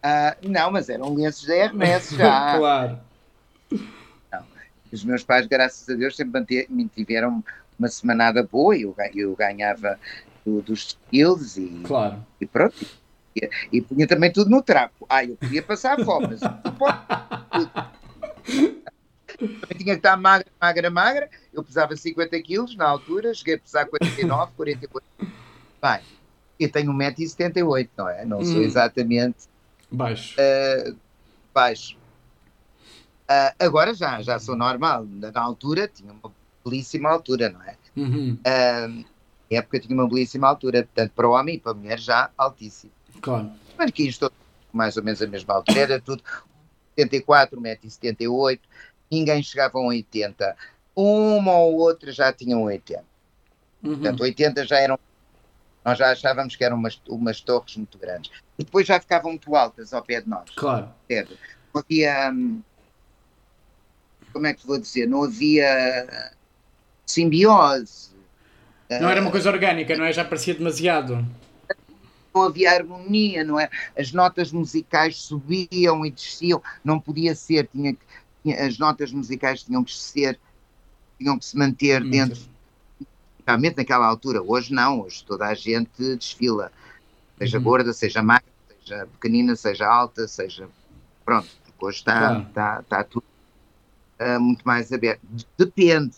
Speaker 2: Ah, não, mas eram lenços da Hermes já. [laughs]
Speaker 1: claro.
Speaker 2: Os meus pais, graças a Deus, sempre me tiveram uma semanada boa e eu, eu ganhava do- dos skills e,
Speaker 1: Claro.
Speaker 2: e pronto. E, e punha também tudo no trapo. Ah, eu podia passar fome, mas. Também tinha que estar magra, magra, magra. Eu pesava 50 quilos na altura, cheguei a pesar 49, 48. Bem, eu tenho 1,78m, não é? Não sou
Speaker 1: Hum.
Speaker 2: exatamente
Speaker 1: Baixo.
Speaker 2: baixo. Ah, agora já, já sou normal. Na altura tinha uma belíssima altura, não é?
Speaker 1: Uhum.
Speaker 2: Ah, na época tinha uma belíssima altura, tanto para o homem e para a mulher já altíssimo.
Speaker 1: Claro.
Speaker 2: Que isto mais ou menos a mesma altura, era tudo 74, 1,78m, ninguém chegava a um 80. Uma ou outra já tinham 80.
Speaker 1: Uhum.
Speaker 2: Portanto, 80 já eram. Nós já achávamos que eram umas, umas torres muito grandes. E depois já ficavam muito altas ao pé de nós.
Speaker 1: Claro.
Speaker 2: percebe? Não havia. Como é que vou dizer? Não havia simbiose.
Speaker 1: Não era uma coisa orgânica, não é? Já parecia demasiado.
Speaker 2: Não havia harmonia, não é? As notas musicais subiam e desciam, não podia ser, tinha, que- tinha- as notas musicais tinham que ser, tinham que se manter
Speaker 1: Muito.
Speaker 2: dentro, realmente naquela altura. Hoje não, hoje toda a gente desfila, seja
Speaker 1: Uhum.
Speaker 2: gorda, seja magra, seja pequenina, seja alta, seja. Pronto, porque hoje está,
Speaker 1: Claro.
Speaker 2: está, está tudo ah, muito mais aberto. Depende,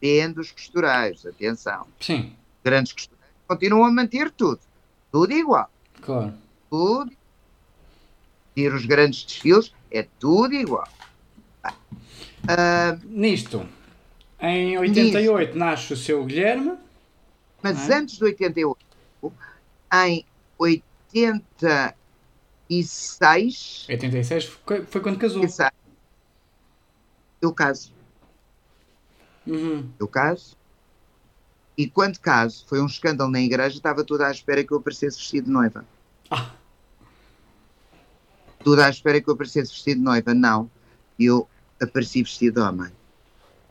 Speaker 2: depende dos costureiros, atenção.
Speaker 1: Sim,
Speaker 2: Grandes costureiros continuam a manter tudo, tudo igual,
Speaker 1: claro.
Speaker 2: tudo. Ir os grandes desfiles, é tudo igual. Ah,
Speaker 1: Nisto, em 88 nasce o seu Guilherme.
Speaker 2: mas
Speaker 1: Ah.
Speaker 2: antes de 88, em 86,
Speaker 1: 86 foi, foi quando casou.
Speaker 2: eu caso.
Speaker 1: Uhum.
Speaker 2: Eu caso. E quando caso, foi um escândalo na igreja, estava toda à espera que eu aparecesse vestido de noiva.
Speaker 1: Ah.
Speaker 2: Toda à espera que eu aparecesse vestido de noiva. Não. Eu apareci vestido de homem.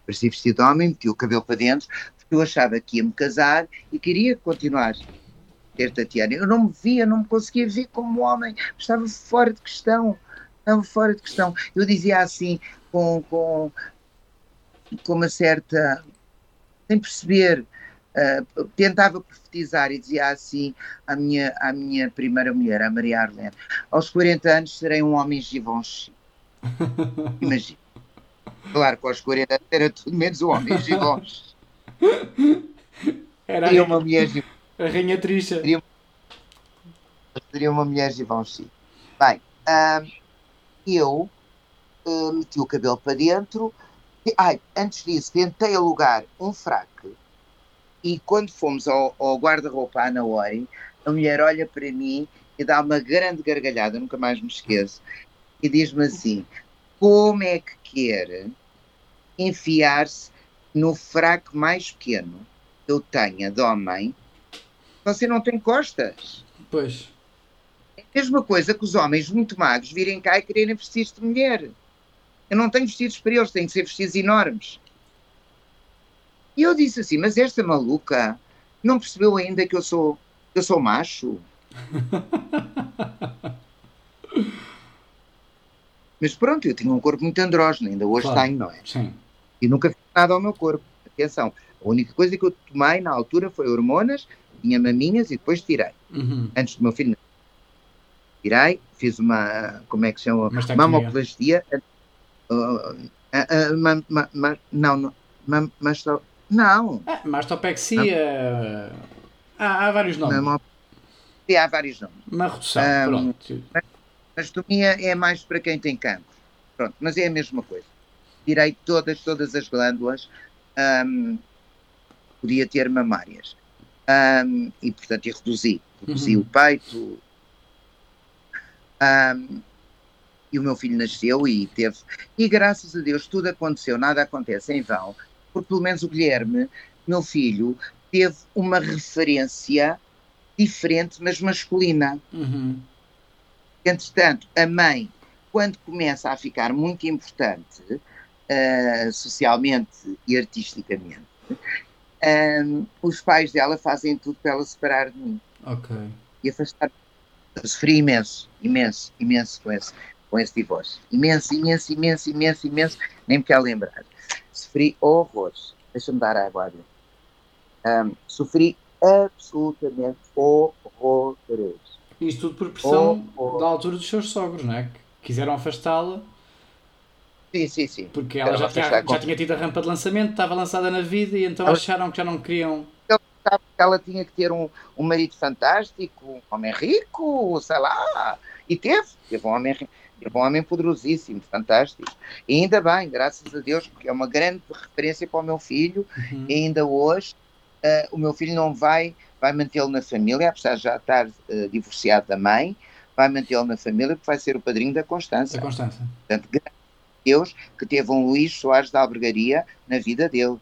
Speaker 2: Apareci vestido de homem, meti o cabelo para dentro, porque eu achava que ia me casar e queria continuar ter Tatiana. Eu não me via, não me conseguia ver como homem. Estava fora de questão. Estava fora de questão. Eu dizia assim, com, com, com uma certa. sem perceber. Uh, tentava profetizar e dizia assim à minha, à minha primeira mulher, a Maria Arlene: aos 40 anos serei um homem Givenchy. [laughs] Imagina. Claro que aos 40 anos era tudo menos um homem Givenchy. [laughs]
Speaker 1: Era a
Speaker 2: Seria uma mulher Givenchy.
Speaker 1: a rainha Trisha.
Speaker 2: Seria uma mulher Givenchy. Bem, ah, eu ah, meti o cabelo para dentro. Ai, antes disso, tentei alugar um fraque e quando fomos ao, ao guarda-roupa à Naori, a mulher olha para mim e dá uma grande gargalhada, nunca mais me esqueço, e diz-me assim: como é que quer enfiar-se no fraco mais pequeno que eu tenha de homem? Você não tem costas.
Speaker 1: Pois.
Speaker 2: É a mesma coisa que os homens muito magros virem cá e quererem vestir-se de mulher. Eu não tenho vestidos para eles, têm que ser vestidos enormes. E eu disse assim, mas esta maluca não percebeu ainda que eu sou, eu sou macho? [laughs] mas pronto, eu tinha um corpo muito andrógeno, ainda hoje claro. tenho, não é?
Speaker 1: Sim.
Speaker 2: E nunca fiz nada ao meu corpo. Atenção, a única coisa que eu tomei na altura foi hormonas, tinha maminhas e depois tirei.
Speaker 1: Uhum.
Speaker 2: Antes do meu filho tirei, fiz uma, como é que se chama? Mamoplastia. Uh, uh, uh, ma, ma, não, não, ma, não.
Speaker 1: Ah, mastopexia. Há, há vários nomes.
Speaker 2: Sim, há vários nomes.
Speaker 1: Uma redução, um, pronto.
Speaker 2: Mastomia é mais para quem tem cancro. Pronto, mas é a mesma coisa. Tirei todas, todas as glândulas. Um, podia ter mamárias. Um, e, portanto, eu reduzi. Reduzi uhum. o peito. Um, e o meu filho nasceu e teve. E graças a Deus tudo aconteceu, nada acontece em vão, porque pelo menos o Guilherme, meu filho, teve uma referência diferente, mas masculina.
Speaker 1: Uhum.
Speaker 2: Entretanto, a mãe, quando começa a ficar muito importante, uh, socialmente e artisticamente, um, os pais dela fazem tudo para ela separar de mim.
Speaker 1: Ok.
Speaker 2: E afastar. Eu sofri imenso, imenso, imenso com esse, com esse divórcio. Imenso, imenso, imenso, imenso, imenso. Nem me quero lembrar. Sofri horrores. Deixa-me dar água ali. Um, sofri absolutamente horrores.
Speaker 1: Isto tudo por pressão horror. da altura dos seus sogros, não é? Que quiseram afastá-la
Speaker 2: Sim, sim, sim.
Speaker 1: Porque ela já tinha, já tinha tido a rampa de lançamento, estava lançada na vida e então ela... acharam que já não queriam.
Speaker 2: Ela tinha que ter um, um marido fantástico, um homem rico, sei lá. E teve, teve um homem, teve um homem poderosíssimo, fantástico. E ainda bem, graças a Deus, porque é uma grande referência para o meu filho. Uhum. E ainda hoje uh, o meu filho não vai, vai mantê-lo na família, apesar de já estar uh, divorciado da mãe, vai mantê-lo na família porque vai ser o padrinho da Constança.
Speaker 1: Da Constança.
Speaker 2: Portanto, Deus que teve um Luís Soares da Albergaria na vida dele.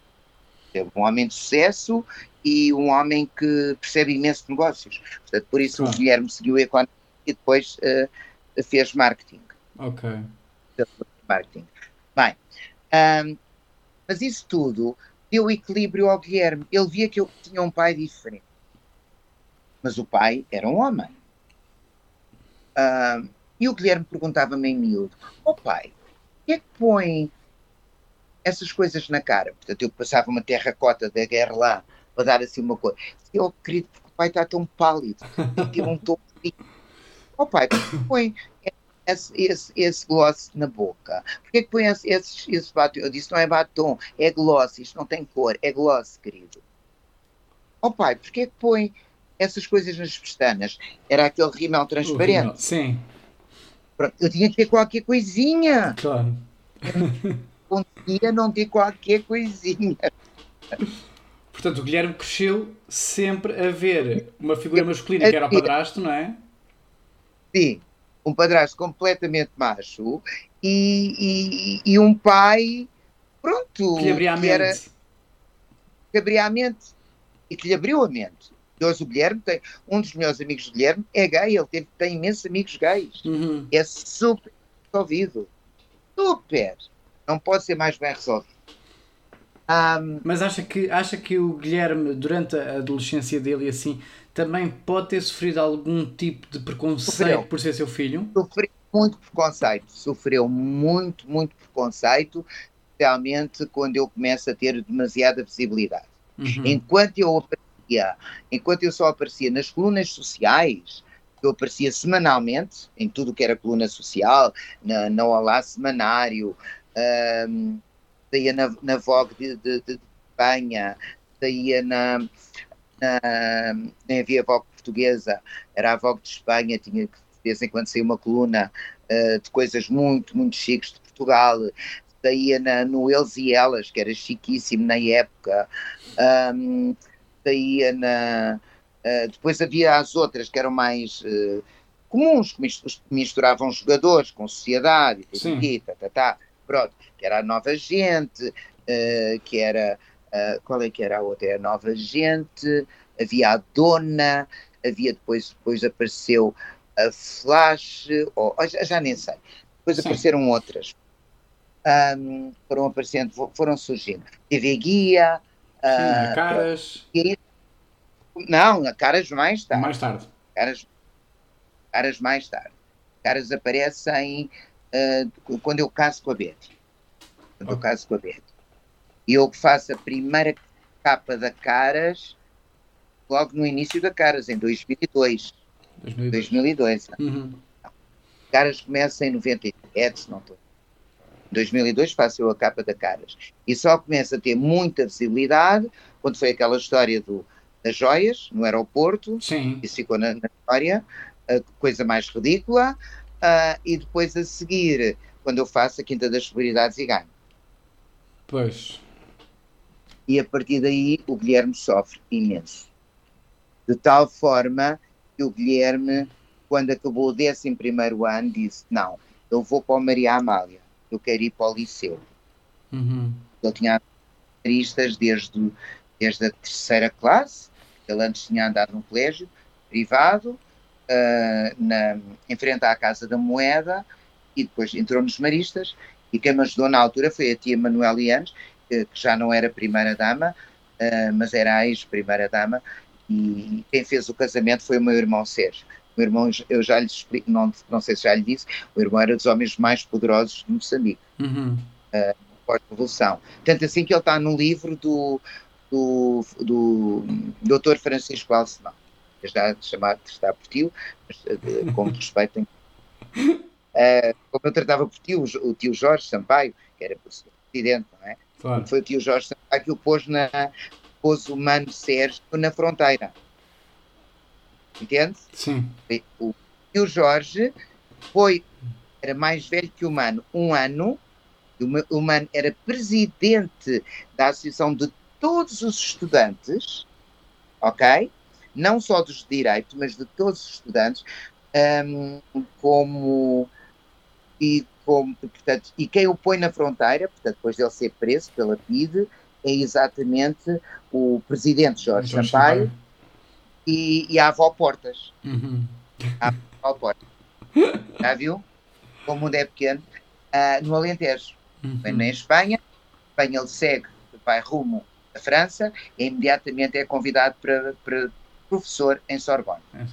Speaker 2: Teve um homem de sucesso e um homem que percebe imenso de negócios. Portanto, por isso claro. o Guilherme seguiu a economia e depois uh, fez marketing.
Speaker 1: Ok.
Speaker 2: Marketing. Bem, um, mas isso tudo deu equilíbrio ao Guilherme. Ele via que eu tinha um pai diferente. Mas o pai era um homem. Um, e o Guilherme perguntava-me em miúdo: Ó oh, pai, que é que põe essas coisas na cara? Portanto, eu passava uma terracota da guerra lá para dar assim uma coisa. Eu, querido, porque o pai está tão pálido, tem [laughs] que um tom Ó oh, pai, que põe esse, esse, esse gloss na boca? Por que põe esse, esse, esse batom? Eu disse, não é batom, é gloss, isto não tem cor, é gloss, querido. Oh, pai, por que põe essas coisas nas pestanas? Era aquele rímel transparente.
Speaker 1: Sim.
Speaker 2: Eu tinha que ter qualquer coisinha.
Speaker 1: Claro. [laughs]
Speaker 2: Conseguia não ter qualquer coisinha.
Speaker 1: Portanto, o Guilherme cresceu sempre a ver uma figura masculina que era o padrasto, não é?
Speaker 2: Sim, um padrasto completamente macho e, e, e um pai, pronto,
Speaker 1: que lhe abria a mente. Era,
Speaker 2: que abria a mente e que lhe abriu a mente. Hoje o Guilherme tem, um dos meus amigos do Guilherme é gay, ele tem, tem imensos amigos gays.
Speaker 1: Uhum.
Speaker 2: É super resolvido. Super! Não pode ser mais bem resolvido. Um,
Speaker 1: Mas acha que, acha que o Guilherme, durante a adolescência dele assim, também pode ter sofrido algum tipo de preconceito sofreu. por ser seu filho?
Speaker 2: Sofreu muito preconceito. Sofreu muito, muito preconceito, especialmente quando eu começo a ter demasiada visibilidade. Uhum. Enquanto eu aparecia, enquanto eu só aparecia nas colunas sociais, eu aparecia semanalmente em tudo que era coluna social, na, na Olá Semanário, um, saía na, na Vogue de, de, de Espanha, saía na, na, nem havia Vogue portuguesa, era a Vogue de Espanha, tinha que de vez em quando sair uma coluna uh, de coisas muito, muito chiques de Portugal, saía na, no Eles e Elas, que era chiquíssimo na época. Um, saía na. Uh, depois havia as outras que eram mais uh, comuns, que misturavam jogadores com sociedade, e tá, tá, tá, pronto, que era a nova gente, que era. Qual é que era a outra? Era a nova gente, havia a dona, havia depois, depois apareceu a Flash, ou, já, já nem sei. Depois Sim. apareceram outras. Um, foram aparecendo, foram surgindo. TV Guia.
Speaker 1: Sim, uh, caras.
Speaker 2: E, não, caras mais tarde.
Speaker 1: Mais tarde.
Speaker 2: Caras, caras mais tarde. Caras aparecem uh, quando eu caso com a Betty. Quando oh. eu caso com a Betty. E eu faço a primeira capa da Caras logo no início da Caras, em 2002. 2002. 2002. Uhum. Caras começa em 97, se não estou. Em 2002 faço eu a capa da Caras. E só começa a ter muita visibilidade quando foi aquela história do, das joias no aeroporto.
Speaker 1: Sim.
Speaker 2: Isso ficou na, na história. A coisa mais ridícula. Uh, e depois a seguir, quando eu faço a Quinta das Celebridades e ganho.
Speaker 1: Pois.
Speaker 2: E a partir daí o Guilherme sofre imenso. De tal forma que o Guilherme, quando acabou o 11 ano, disse: Não, eu vou para o Maria Amália, eu quero ir para o Liceu.
Speaker 1: Uhum.
Speaker 2: Ele tinha aristas desde, desde a terceira classe, ele antes tinha andado num colégio privado, uh, na, em frente à Casa da Moeda, e depois entrou nos Maristas. E quem me ajudou na altura foi a tia Manuela Ianes, que, que já não era primeira-dama, uh, mas era a ex-primeira-dama, e quem fez o casamento foi o meu irmão Sérgio. O meu irmão, eu já lhe explico, não, não sei se já lhe disse, o irmão era dos homens mais poderosos de Moçambique,
Speaker 1: uhum.
Speaker 2: uh, pós-revolução. Tanto assim que ele está no livro do, do, do Dr. Francisco Alcemão, já chamado está por tio, mas uh, com [laughs] respeito. Uh, como eu tratava por tio, o tio Jorge Sampaio, que era presidente, não é?
Speaker 1: Claro.
Speaker 2: Foi o tio Jorge Sampaio que o pôs na, pôs o Mano Sérgio na fronteira. Entende?
Speaker 1: Sim.
Speaker 2: O, e o Jorge foi, era mais velho que o Mano, um ano. O Mano era presidente da Associação de todos os estudantes, ok? Não só dos direitos, mas de todos os estudantes, um, como e, como, portanto, e quem o põe na fronteira, portanto, depois dele ser preso pela PIDE, é exatamente o presidente Jorge, Jorge Sampaio, Sampaio. E, e, a avó Portas.
Speaker 1: Uhum.
Speaker 2: A avó Portas. Já viu? Como o mundo é pequeno. Uh, no Alentejo. Uhum. Vem na Espanha. Espanha ele segue, vai rumo à França e imediatamente é convidado para, para professor em Sorbonne.
Speaker 1: É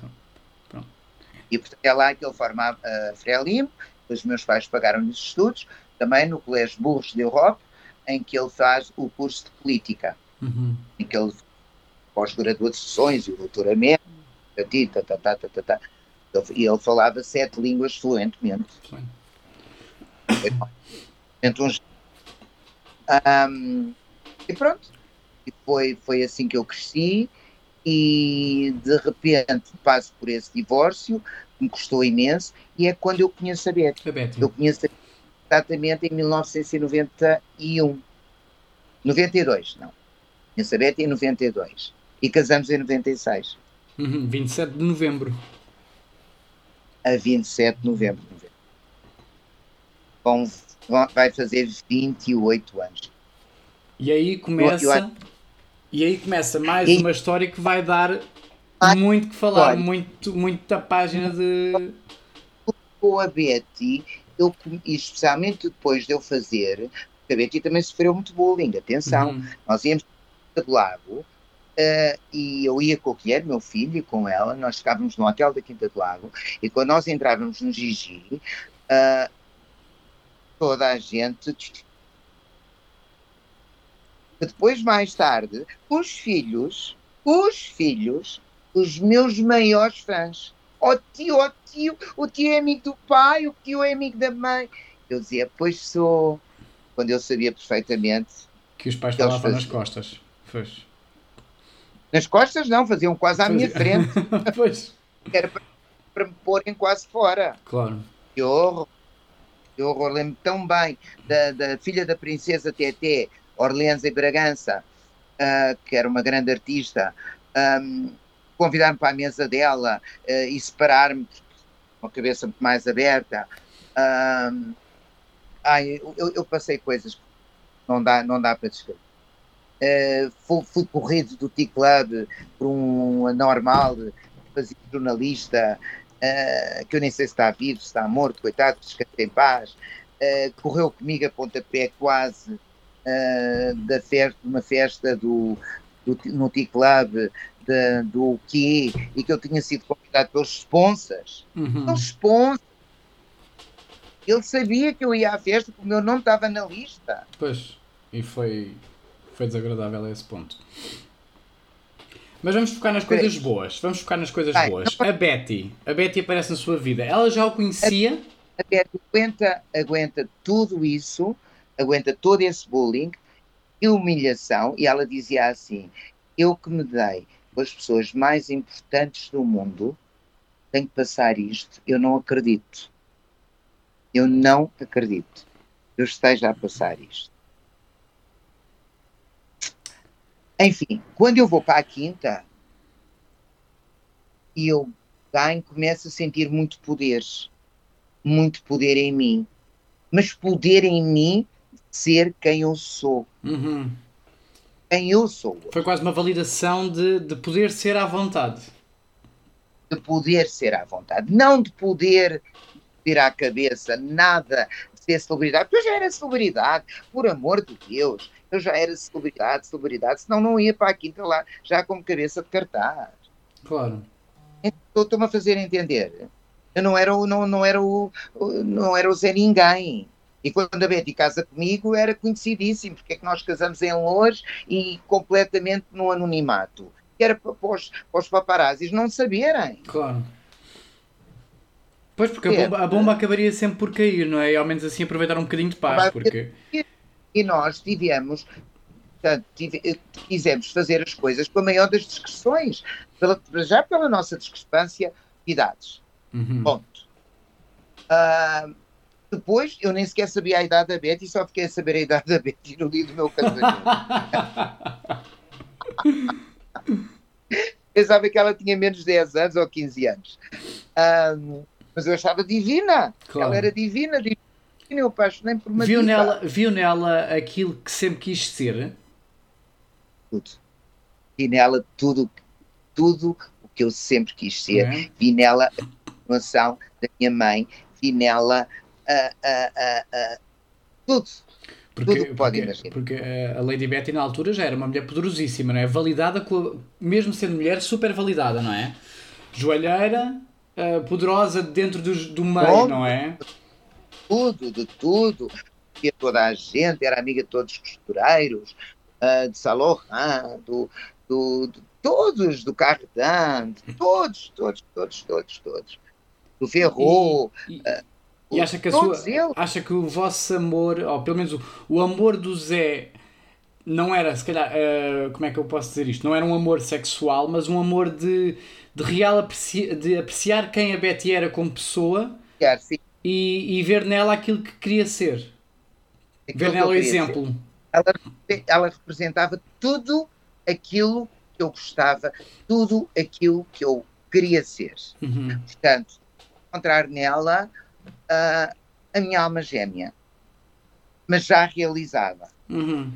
Speaker 2: e portanto é lá que ele forma a uh, Frelimo. Os meus pais pagaram-lhe os estudos, também no Colégio Burros de Europa, em que ele faz o curso de política,
Speaker 1: uhum.
Speaker 2: em que ele pós-graduações e doutoramento, tá, tá, tá, tá, tá, tá. e ele falava sete línguas fluentemente. Então, um, e pronto, e foi, foi assim que eu cresci e de repente passo por esse divórcio, me custou imenso, e é quando eu conheço a Beth.
Speaker 1: A Beth.
Speaker 2: Eu conheço a exatamente em 1991. 92, não. Conheço a Beth em 92 e casamos em 96.
Speaker 1: Uhum, 27 de novembro.
Speaker 2: A 27 de novembro. Bom, vai fazer 28 anos.
Speaker 1: E aí começa. E aí começa mais e, uma história que vai dar muito que falar, olha, muito, muita página de.
Speaker 2: Com a Betty, eu, especialmente depois de eu fazer, porque a Betty também sofreu muito bullying, atenção, uhum. nós íamos do lago Uh, e eu ia com o Guilherme, meu filho, e com ela, nós ficávamos no hotel da Quinta do Lago, e quando nós entrávamos no Gigi, uh, toda a gente. Depois, mais tarde, os filhos, os filhos, os meus maiores fãs. O oh, tio, o oh, tio, o tio é amigo do pai, o tio é amigo da mãe. Eu dizia, pois sou. Quando eu sabia perfeitamente.
Speaker 1: Que os pais falavam nas costas. Pois.
Speaker 2: Nas costas não, faziam quase à minha frente. [laughs]
Speaker 1: pois.
Speaker 2: Era para, para me porem quase fora.
Speaker 1: Claro.
Speaker 2: Que horror. Que horror. Lembro tão bem da, da filha da princesa Teté, Orleans e Bragança, uh, que era uma grande artista, um, convidar-me para a mesa dela uh, e separar-me com a cabeça muito mais aberta. Um, ai, eu, eu, passei coisas que não dá, não dá para descrever. Uh, fui, fui, corrido do T-Club por um anormal, fazia jornalista, uh, que eu nem sei se está vivo, se está morto, coitado, descanse em paz. Uh, correu comigo a pontapé quase da festa, uma festa do, do no T-Club do que e que eu tinha sido convidado pelos sponsors. Uhum. Pelos sponsors. Ele sabia que eu ia à festa porque o meu nome estava na lista.
Speaker 1: Pois, e foi, foi desagradável a esse ponto. Mas vamos focar nas coisas boas. Vamos focar nas coisas Ai, boas. Não... A Betty. A Betty aparece na sua vida. Ela já o conhecia?
Speaker 2: A, a Betty aguenta, aguenta tudo isso, aguenta todo esse bullying e humilhação. E ela dizia assim: Eu que me dei as pessoas mais importantes do mundo, tenho que passar isto. Eu não acredito. Eu não acredito que eu esteja a passar isto. Enfim, quando eu vou para a quinta eu ganho, começo a sentir muito poder. Muito poder em mim. Mas poder em mim ser quem eu sou.
Speaker 1: Uhum.
Speaker 2: Quem eu sou.
Speaker 1: Foi quase uma validação de, de poder ser à vontade.
Speaker 2: De poder ser à vontade. Não de poder tirar a cabeça, nada de ser celebridade. Porque eu já era celebridade, por amor de Deus. Eu já era celebridade, celebridade, senão não ia para a quinta lá já com cabeça de cartaz.
Speaker 1: Claro.
Speaker 2: Então, estou-me a fazer entender. Eu não era, o, não, não, era o, não era o Zé Ninguém. E quando a Betty casa comigo era conhecidíssimo, porque é que nós casamos em Lourdes e completamente no anonimato. Que era para os, para os paparazzis não saberem.
Speaker 1: Claro. Pois, porque a bomba, a bomba, acabaria sempre por cair, não é? E ao menos assim aproveitar um bocadinho de paz. Porque...
Speaker 2: E nós tivemos, portanto, tive, quisemos fazer as coisas com a maior das discreções, pela, já pela nossa discrepância de idades.
Speaker 1: Uhum.
Speaker 2: Ponto. Uh, depois, eu nem sequer sabia a idade da Betty, só fiquei a saber a idade da Betty no dia do meu casamento. [laughs] Pensava que ela tinha menos de 10 anos ou 15 anos. Um, mas eu achava divina. Claro. Ela era divina, divina. Eu apaixonei por uma
Speaker 1: viu nela, viu nela aquilo que sempre quis ser?
Speaker 2: Tudo. Vi nela tudo, tudo o que eu sempre quis ser. É. Vi nela a continuação da minha mãe. Vi nela tudo.
Speaker 1: Porque, tudo pode porque, porque a Lady Betty na altura já era uma mulher poderosíssima, não é? Validada, com, mesmo sendo mulher, super validada, não é? Joalheira, uh, poderosa dentro do, do meio, Bom, não é?
Speaker 2: Tudo, de tudo. Via toda a gente, era amiga de todos os costureiros, uh, de Laurent, do, do, de todos, do Cardan, todos, todos, todos, todos, todos. Do Ferro. E, e, uh,
Speaker 1: e acha que, a sua, acha que o vosso amor, ou pelo menos o, o amor do Zé, não era, se calhar, uh, como é que eu posso dizer isto? Não era um amor sexual, mas um amor de, de real apreci, de apreciar quem a Betty era como pessoa e, e ver nela aquilo que queria ser. Aquilo ver nela o exemplo.
Speaker 2: Ela, ela representava tudo aquilo que eu gostava, tudo aquilo que eu queria ser.
Speaker 1: Uhum.
Speaker 2: Portanto, encontrar nela uh, a minha alma gêmea, mas já realizada.
Speaker 1: Uhum.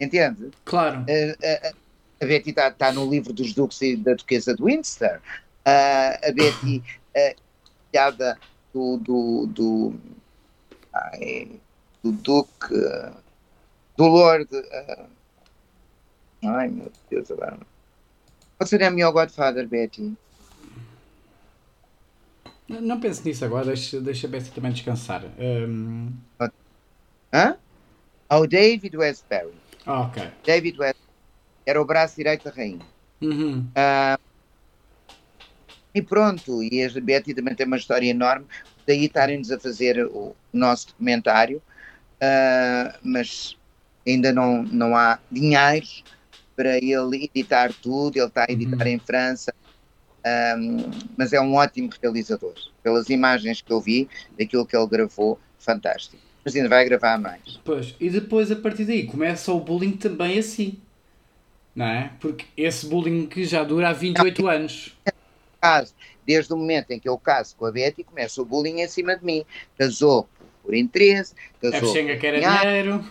Speaker 2: Entende?
Speaker 1: Claro.
Speaker 2: Uh, uh, a Betty está tá no livro dos Duques e da Duquesa de Windsor. a Betty, [laughs] filhada do, do, do, ai, do Duque, do Lord. ai meu Deus, agora. Qual seria a minha Godfather, Betty?
Speaker 1: Não pense nisso agora, deixa, deixa a Bessie também descansar. Um...
Speaker 2: Hã? Ao David Westbury.
Speaker 1: Ah, ok.
Speaker 2: David Westbury era o braço direito da rainha.
Speaker 1: Uhum. Uh,
Speaker 2: e pronto, e a Betty também tem uma história enorme, daí estarem-nos a fazer o nosso documentário, uh, mas ainda não, não há dinheiro para ele editar tudo, ele está a editar uhum. em França, um, mas é um ótimo realizador. Pelas imagens que eu vi, daquilo que ele gravou, fantástico. mas ainda vai gravar mais.
Speaker 1: Pois, e depois a partir daí começa o bullying também assim. Não é? Porque esse bullying que já dura há 28 anos.
Speaker 2: Caso, desde o momento em que eu caso com a Betty, começa o bullying em cima de mim. Casou por interesse, casou
Speaker 1: A que era dinheiro.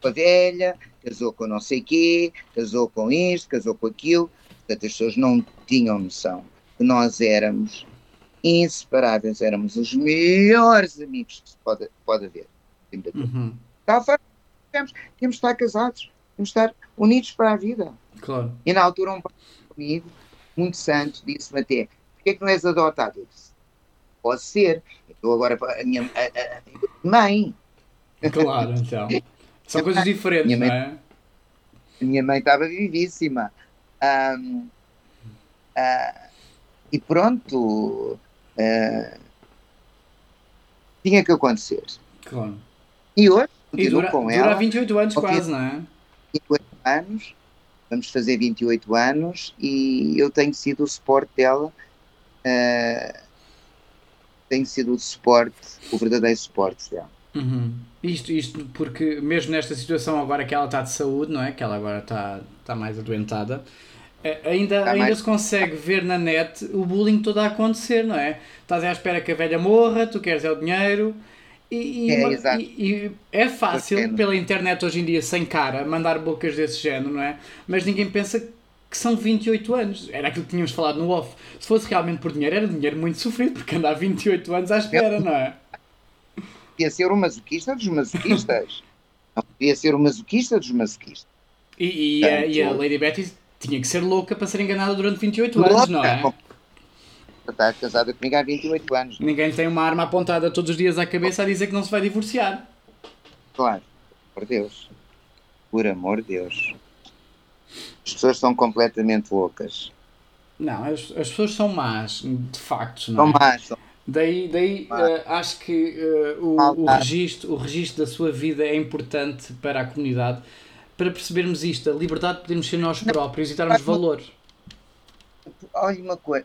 Speaker 2: com a velha, casou com não sei quê, casou com isto, casou com aquilo. Portanto, as pessoas não tinham noção que nós éramos inseparáveis, éramos os melhores amigos que se pode, pode haver.
Speaker 1: Uhum,
Speaker 2: Está temos, temos de estar casados, temos de estar unidos para a vida.
Speaker 1: claro.
Speaker 2: E na altura um pai comigo, muito santo, disse-me até, porquê é que não és adotado? Eu disse, pode ser. Eu agora, a minha a- a- mãe,
Speaker 1: Claro, então. [laughs] São coisas diferentes,
Speaker 2: Minha mãe-
Speaker 1: não é?
Speaker 2: a minha mãe estava vivíssima. Ahm, ah, e pronto, ah, tinha que acontecer.
Speaker 1: Claro.
Speaker 2: E hoje,
Speaker 1: E
Speaker 2: continuo
Speaker 1: dura,
Speaker 2: com
Speaker 1: dura
Speaker 2: ela.
Speaker 1: há 28 anos quase, não é?
Speaker 2: 28 anos, vamos fazer 28 anos e eu tenho sido o suporte dela. eh, tenho sido o suporte, o verdadeiro suporte dela.
Speaker 1: Uhum. Isto, isto porque mesmo nesta situação agora que ela está de saúde, não é? Que ela agora está, está mais adoentada, eh, ainda,
Speaker 2: Está
Speaker 1: ainda
Speaker 2: mais-
Speaker 1: se consegue ver na net o bullying todo a acontecer, não é? Estás à espera que a velha morra, tu queres é o dinheiro. E, e
Speaker 2: É,
Speaker 1: e- e é fácil pela internet hoje em dia, sem cara, mandar bocas desse género, não é? Mas ninguém pensa que são 28 anos. Era aquilo que tínhamos falado no off. Se fosse realmente por dinheiro, era dinheiro muito sofrido, porque anda há 28 anos à espera, não é?
Speaker 2: Podia ser o masoquista dos masoquistas. [laughs] Não podia ser o masoquista dos masoquistas.
Speaker 1: E, e, a, e a
Speaker 2: Portanto,
Speaker 1: Lady Betty tinha que ser louca para ser enganada durante 28 anos, não é?
Speaker 2: Está casada comigo há 28 anos.
Speaker 1: Ninguém tem uma arma apontada todos os dias à cabeça a dizer que não se vai divorciar.
Speaker 2: Claro, por Deus. Por amor de Deus. As pessoas são completamente loucas.
Speaker 1: Não, as, as pessoas são más, de facto,
Speaker 2: São
Speaker 1: não é?
Speaker 2: más. São...
Speaker 1: Daí, daí eh, acho que eh, o, o, registro, o registro da sua vida é importante para a comunidade para percebermos isto, a liberdade de podermos ser nós próprios e darmos valor.
Speaker 2: Olha uma coisa,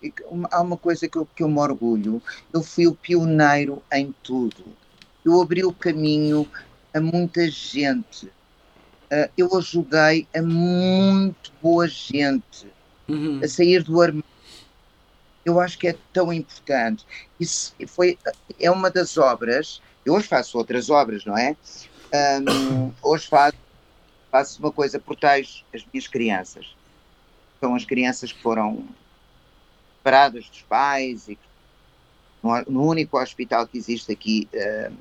Speaker 2: há uma coisa que eu, que eu me orgulho. Eu fui o pioneiro em tudo. Eu abri o caminho a muita gente. Ah, eu ajudei a muito boa gente
Speaker 1: Uhum.
Speaker 2: a sair do armário. Eu acho que é tão importante. Isso foi, é uma das obras. Eu hoje faço outras obras, não é? Ahm, [coughs] hoje faço, faço uma coisa, protejo as minhas crianças. São as crianças que foram separadas dos pais e no, no único hospital que existe aqui ah,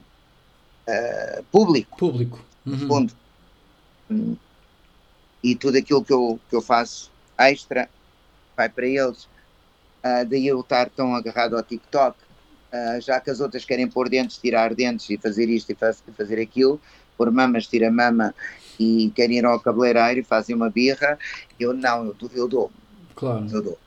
Speaker 2: ah, público
Speaker 1: Público.
Speaker 2: no
Speaker 1: Uhum.
Speaker 2: fundo. Hum. E tudo aquilo que eu, que eu faço extra vai para eles. Ah, daí eu estar tão agarrado ao TikTok. Ah, já que as outras querem pôr dentes, tirar dentes e fazer isto e faz- fazer aquilo, pôr mamas, tira mama e querem ir ao cabeleireiro e fazem uma birra, eu não, eu, dou- eu dou,
Speaker 1: Claro.
Speaker 2: eu dou.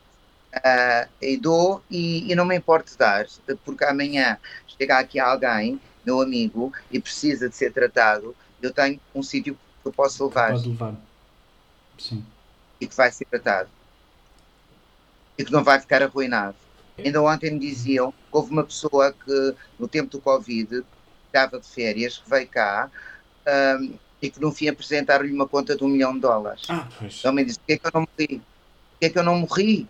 Speaker 2: Ah, e dou e, e não me importo dar, porque amanhã chega aqui alguém, meu amigo, e precisa de ser tratado, eu tenho um sítio que eu posso levar
Speaker 1: Pode levar. Sim.
Speaker 2: e que vai ser tratado e que não vai ficar arruinado. Ainda ontem me diziam que houve uma pessoa que no tempo do Covid estava de férias, que veio cá ahm, e que no fim apresentaram-lhe uma conta de um milhão de dólares.
Speaker 1: Ah, pois.
Speaker 2: Então me disse, porquê é que eu não morri? Porquê é que eu não morri?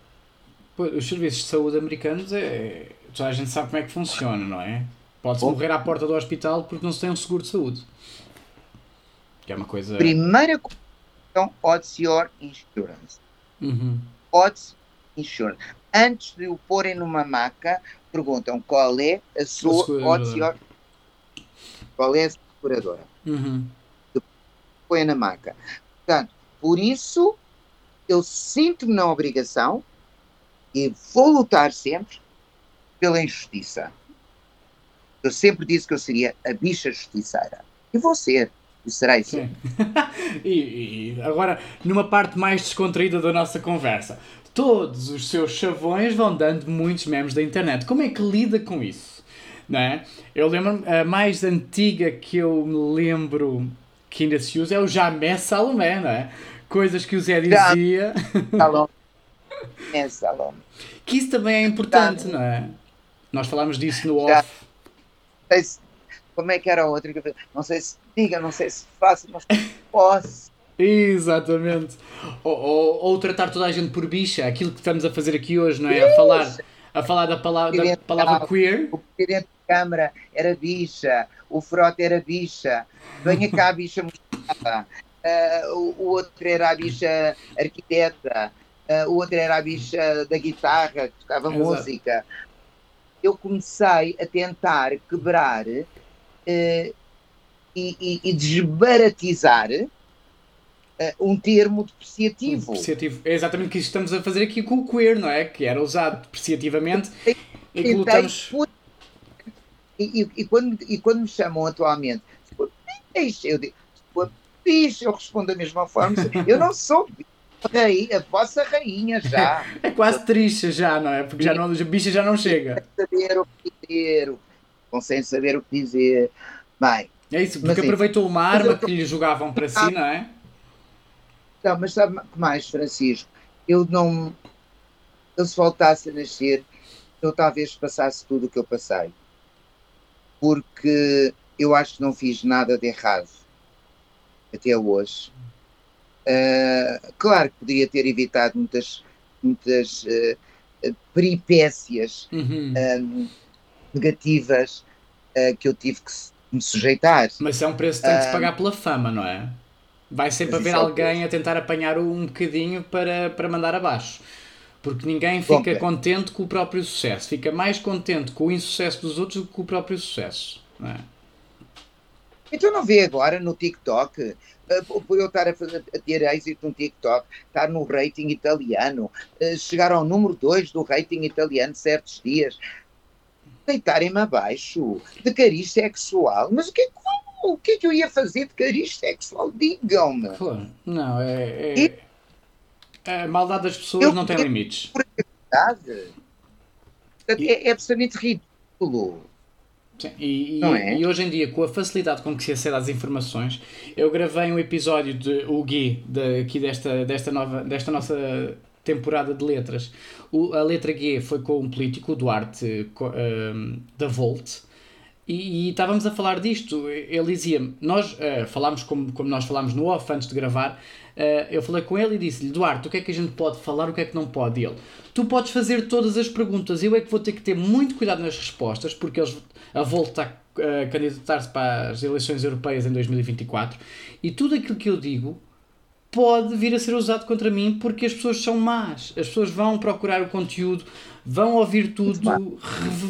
Speaker 1: Pois, Os serviços de saúde americanos é. Toda a gente sabe como é que funciona, não é? Pode-se morrer à porta do hospital porque não se tem um seguro de saúde. Que é uma coisa.
Speaker 2: Primeira questão, what's your insurance?
Speaker 1: Uhum.
Speaker 2: What's insurance? Antes de o porem numa maca, perguntam qual é a sua,
Speaker 1: seguradora.
Speaker 2: qual é a seguradora?
Speaker 1: Uhum.
Speaker 2: põe na maca. Portanto, por isso eu sinto-me na obrigação e vou lutar sempre pela injustiça. Eu sempre disse que eu seria a bicha justiceira. E vou ser. E serei sempre.
Speaker 1: Sim. [laughs] e, e agora, numa parte mais descontraída da nossa conversa, todos os seus chavões vão dando muitos memes da internet. Como é que lida com isso? Não é? Eu lembro-me, a mais antiga que eu me lembro que ainda se usa é o Jamé Salomé, não é? Coisas que o Zé dizia.
Speaker 2: Salome. [laughs] É, Salome.
Speaker 1: Que isso também é importante, não é? Nós falámos disso no off.
Speaker 2: Como é que era a outra? Não sei se diga, não sei se faço, mas posso.
Speaker 1: Exatamente. Ou, ou, ou, tratar toda a gente por bicha, aquilo que estamos a fazer aqui hoje, não é? A falar, a falar da palavra, da palavra queer.
Speaker 2: O presidente da Câmara era bicha, o Frota era bicha, venha cá a bicha mostrada. Uh, o, o, outro era a bicha arquiteta, uh, o outro era a bicha da guitarra, que tocava Exato. música. Eu comecei a tentar quebrar uh, e, e, e, desbaratizar um termo depreciativo.
Speaker 1: depreciativo. É exatamente o que estamos a fazer aqui com o queer, não é? Que era usado depreciativamente e que lutamos...
Speaker 2: E, e, e, quando, e quando me chamam atualmente, eu digo, bicho, eu respondo da mesma forma, eu não sou a vossa rainha já. [laughs]
Speaker 1: é quase triste já, não é? Porque já não, a bicha já não chega.
Speaker 2: Sem saber o que dizer, sem saber o que dizer. Bem,
Speaker 1: é isso, porque aproveitou uma arma que lhe jogavam para si, não é?
Speaker 2: Não, mas sabe mais, Francisco? Eu não. Eu se voltasse a nascer, eu talvez passasse tudo o que eu passei. Porque eu acho que não fiz nada de errado até hoje. Uh, claro que poderia ter evitado muitas, muitas uh, peripécias uhum. uh, negativas que eu tive que me sujeitar.
Speaker 1: Mas é um preço que tem que se pagar pela fama, não é? Vai sempre haver é alguém a tentar apanhar um bocadinho para, para mandar abaixo. Porque ninguém fica Bom, contente com o próprio sucesso. Fica mais contente com o insucesso dos outros do que com o próprio sucesso. Não é?
Speaker 2: Então não vê agora no TikTok, uh, por eu estar a, fazer, a ter êxito no TikTok, estar no rating italiano, uh, chegar ao número 2 do rating italiano certos dias, deitarem-me abaixo de cariz sexual. Mas o que, o que é que eu ia fazer de cariz sexual? Digam-me.
Speaker 1: Não, é, é, e, A maldade das pessoas não tem limites.
Speaker 2: É, é, é absolutamente ridículo.
Speaker 1: Sim, e, é? e, hoje em dia, com a facilidade com que se acede às informações, eu gravei um episódio de o Gui, de, aqui desta, desta, nova, desta nossa temporada de letras. O, a letra G foi com um político, o Duarte um, da Volt, e, e, estávamos a falar disto. Ele dizia nós uh, falámos como, como nós falámos no off antes de gravar. Uh, eu falei com ele e disse-lhe: Duarte, o que é que a gente pode falar, o que é que não pode? E ele: Tu podes fazer todas as perguntas, eu é que vou ter que ter muito cuidado nas respostas, porque eles, a Volta a candidatar-se para as eleições europeias em 2024 e tudo aquilo que eu digo pode vir a ser usado contra mim porque as pessoas são más. As pessoas vão procurar o conteúdo, vão ouvir tudo,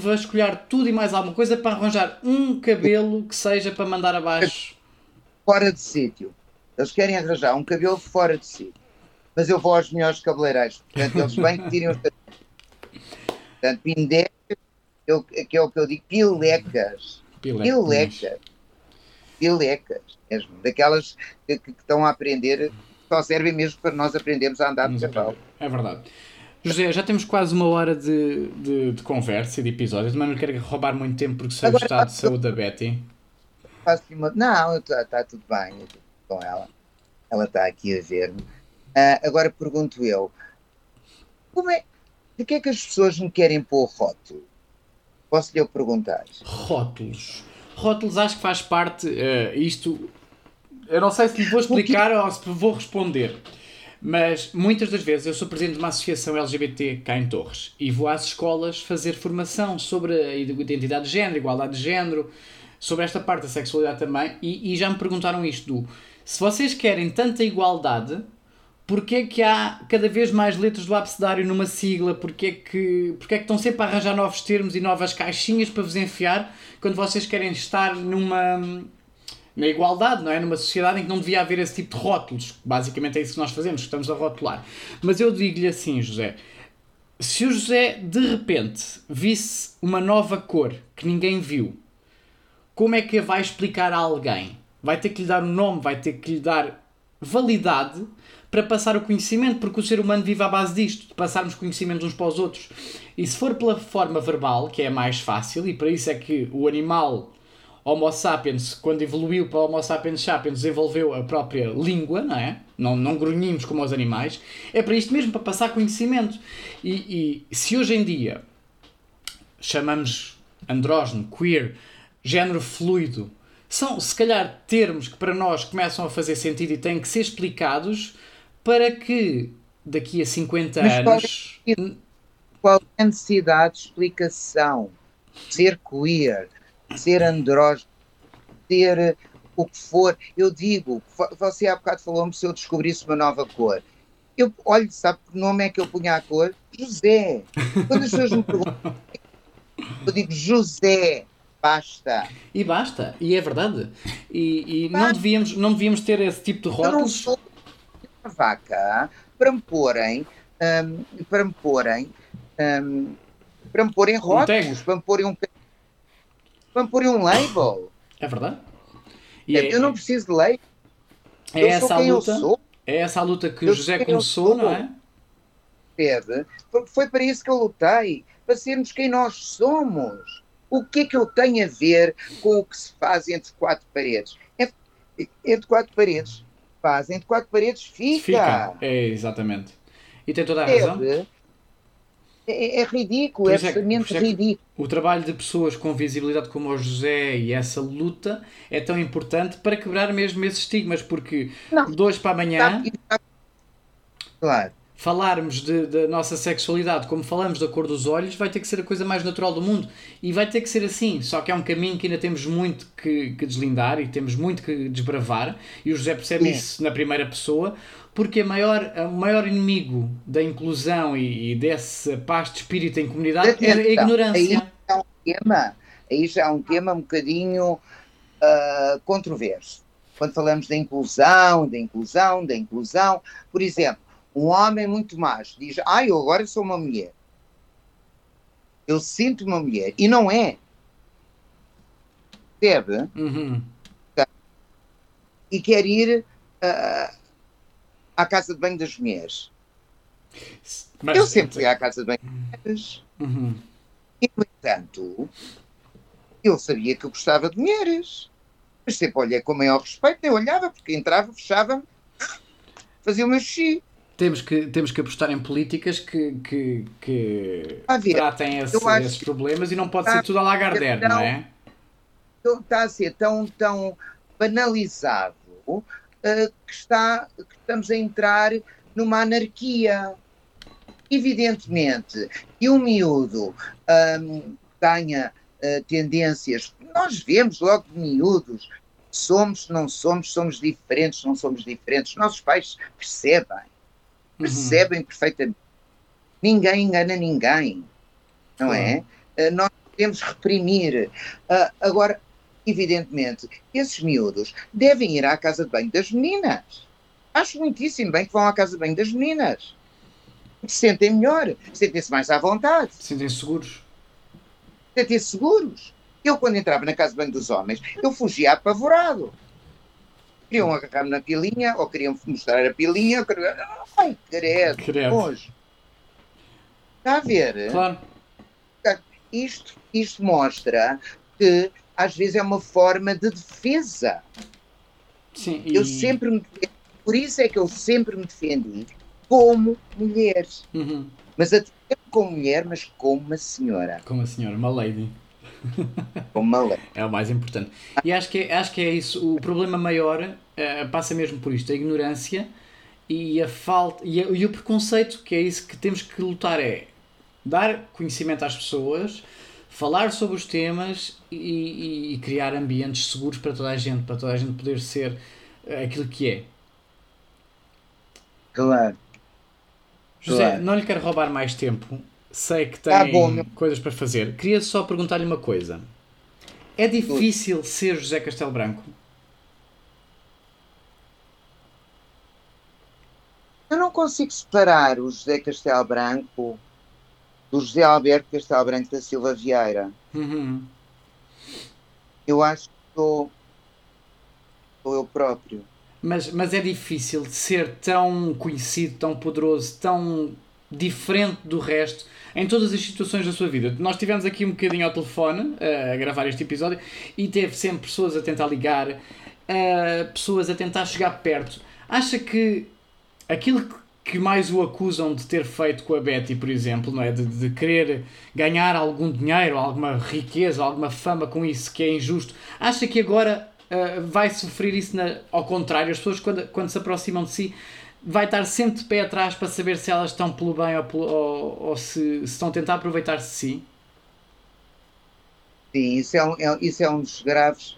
Speaker 1: vasculhar tudo e mais alguma coisa para arranjar um cabelo que seja para mandar abaixo.
Speaker 2: Fora de sítio. Eles querem arranjar um cabelo fora de sítio. Mas eu vou aos melhores cabeleireiros. Portanto, eles bem que tirem os Portanto, pindecas, que é o que eu digo, pilecas. Pilecas. Pilecas. Mesmo. Daquelas que, que estão a aprender só servem mesmo para nós aprendermos a andar de cavalo.
Speaker 1: É verdade. José, já temos quase uma hora de, de, de conversa e de episódios, mas não quero roubar muito tempo porque sei o estado de saúde da Betty.
Speaker 2: Não, está tá tudo bem com ela. Ela está aqui a ver-me. Uh, agora pergunto eu, como é, de que é que as pessoas me querem pôr rótulo? Posso-lhe eu perguntar?
Speaker 1: Rótulos. Rótulos acho que faz parte, uh, isto eu não sei se lhe vou explicar ou se vou responder. Mas muitas das vezes eu sou presidente de uma associação LGBT cá em Torres e vou às escolas fazer formação sobre a identidade de género, igualdade de género, sobre esta parte da sexualidade também. E, e já me perguntaram isto: do, se vocês querem tanta igualdade, porquê é que há cada vez mais letras do abecedário numa sigla? Porquê é que, porquê é que estão sempre a arranjar novos termos e novas caixinhas para vos enfiar quando vocês querem estar numa na igualdade, não é? Numa sociedade em que não devia haver esse tipo de rótulos. Basicamente é isso que nós fazemos, estamos a rotular. Mas eu digo-lhe assim, José, se o José de repente visse uma nova cor que ninguém viu, como é que vai explicar a alguém? Vai ter que lhe dar um nome, vai ter que lhe dar validade para passar o conhecimento, porque o ser humano vive à base disto, de passarmos conhecimento uns para os outros. E se for pela forma verbal, que é mais fácil, e para isso é que o animal Homo sapiens, quando evoluiu para Homo sapiens sapiens, desenvolveu a própria língua, não é? Não, não grunhimos como os animais. É para isto mesmo, para passar conhecimento. E, e se hoje em dia chamamos andrógeno, queer, género fluido. São, se calhar, termos que para nós começam a fazer sentido e têm que ser explicados para que daqui a 50
Speaker 2: Mas é
Speaker 1: anos.
Speaker 2: Qual é a necessidade de explicação? Ser queer, ser andrógeno, ser eh, o que for. Eu digo, vo- você há bocado falou-me se eu descobrisse uma nova cor. Eu, olha, sabe que nome é que eu punha a cor? José. Quando as pessoas me perguntam, eu digo José, basta.
Speaker 1: E basta, e é verdade. E, e não, devíamos, não devíamos ter esse tipo de
Speaker 2: Eu não
Speaker 1: rótulos.
Speaker 2: sou uma vaca para me porem, hum, para me porem, hum, para me porem rótulos, para me porem um me porem um label.
Speaker 1: É verdade. E é,
Speaker 2: eu não preciso de lei.
Speaker 1: é
Speaker 2: eu
Speaker 1: essa a luta.
Speaker 2: eu sou.
Speaker 1: É essa a luta que
Speaker 2: Eu
Speaker 1: José começou, não é?
Speaker 2: Percebe? Foi- Foi para isso que eu lutei, para sermos quem nós somos. O que é que eu tenho a ver com o que se faz entre quatro paredes? É- Entre quatro paredes faz, entre quatro paredes fica.
Speaker 1: Fica. É, exatamente. E tem toda a razão.
Speaker 2: Percebe? É, é ridículo, é
Speaker 1: é
Speaker 2: absolutamente
Speaker 1: é que-
Speaker 2: ridículo.
Speaker 1: O trabalho de pessoas com visibilidade como o José e essa luta é tão importante para quebrar mesmo esses estigmas, porque
Speaker 2: Não.
Speaker 1: de hoje para amanhã
Speaker 2: Claro.
Speaker 1: falarmos da nossa sexualidade como falamos da cor dos olhos vai ter que ser a coisa mais natural do mundo e vai ter que ser assim. Só que é um caminho que ainda temos muito que, que deslindar e temos muito que desbravar. E o José percebe
Speaker 2: Sim.
Speaker 1: isso na primeira pessoa, porque a maior, o maior inimigo da inclusão e, e dessa paz de espírito em comunidade é a
Speaker 2: Atenção,
Speaker 1: ignorância.
Speaker 2: Aí é um tema, aí já é um tema um bocadinho ah, controverso. Quando falamos da inclusão, da inclusão, da inclusão, por exemplo, um homem muito macho diz: Ah, eu agora sou uma mulher. Eu sinto uma mulher. E não é. Percebe?
Speaker 1: Uhum.
Speaker 2: E quer ir ah, à casa de banho das mulheres.
Speaker 1: Mas-
Speaker 2: eu sempre fui à casa de banho das mulheres.
Speaker 1: Uhum.
Speaker 2: E, no entanto, eu sabia que eu gostava de mulheres. Mas sempre olhei com o maior respeito, eu olhava, porque entrava, fechava, fazia o meu xixi.
Speaker 1: Temos que, temos que apostar em políticas que, que, que
Speaker 2: A ver,
Speaker 1: tratem esse- esses problemas e não pode
Speaker 2: Ah,
Speaker 1: ser tudo a Lagardère, não é?
Speaker 2: está a ser tão, tão banalizado que, está, que estamos a entrar numa anarquia. Evidentemente que um miúdo ahm, tenha eh, tendências, nós vemos logo de miúdos, somos, não somos, somos diferentes, não somos diferentes. Nossos pais percebem, percebem perfeitamente. Ninguém engana ninguém, não é? Eh, nós podemos reprimir. Ah, agora, evidentemente, esses miúdos devem ir à casa de banho das meninas. Acho muitíssimo bem que vão à casa de banho das meninas. Se sentem melhor, sentem-se mais à vontade,
Speaker 1: Sentem-se seguros.
Speaker 2: sentem-se seguros. Eu, quando entrava na casa de banho dos homens, eu fugia apavorado. Queriam agarrar-me na pilinha, ou queriam mostrar a pilinha. eu queria- Ai, credo,
Speaker 1: Credo.
Speaker 2: nojo. Está a ver?
Speaker 1: Claro.
Speaker 2: Isto, isto mostra que, às vezes, é uma forma de defesa.
Speaker 1: Sim, e...
Speaker 2: Eu sempre me por isso é que eu sempre me defendi como mulher.
Speaker 1: Uhum.
Speaker 2: Mas até como mulher, mas como uma senhora,
Speaker 1: Como a senhora, uma lady.
Speaker 2: como uma lei.
Speaker 1: É o mais importante. E acho que, é- acho que é isso. O problema maior eh, passa mesmo por isto: a ignorância e a falta e, a- e o preconceito, que é isso que temos que lutar: é dar conhecimento às pessoas, falar sobre os temas e, e- e criar ambientes seguros para toda a gente, para toda a gente poder ser eh, aquilo que é.
Speaker 2: Claro.
Speaker 1: José,
Speaker 2: Claro.
Speaker 1: não lhe quero roubar mais tempo. Sei que tem
Speaker 2: Tá bom, meu-
Speaker 1: coisas para fazer. Queria só perguntar-lhe uma coisa. É difícil ser José Castelo Branco?
Speaker 2: Eu não consigo separar o José Castelo Branco do José Alberto Castelo Branco da Silva Vieira.
Speaker 1: Uhum.
Speaker 2: Eu acho que sou, sou eu próprio.
Speaker 1: Mas, mas é difícil ser tão conhecido, tão poderoso, tão diferente do resto em todas as situações da sua vida. Nós tivemos aqui um bocadinho ao telefone eh, a gravar este episódio e teve sempre pessoas a tentar ligar, eh, pessoas a tentar chegar perto. Acha que aquilo que que mais o acusam de ter feito com a Betty, por exemplo, não é? De, de querer ganhar algum dinheiro, alguma riqueza, alguma fama com isso que é injusto. Acha que agora uh, vai sofrer isso na, ao contrário? As pessoas, quando, quando se aproximam de si, vai estar sempre de pé atrás para saber se elas estão pelo bem ou, pelo, ou, ou se, se, estão a tentar aproveitar-se de si?
Speaker 2: Sim, isso é um, é, isso é um dos graves.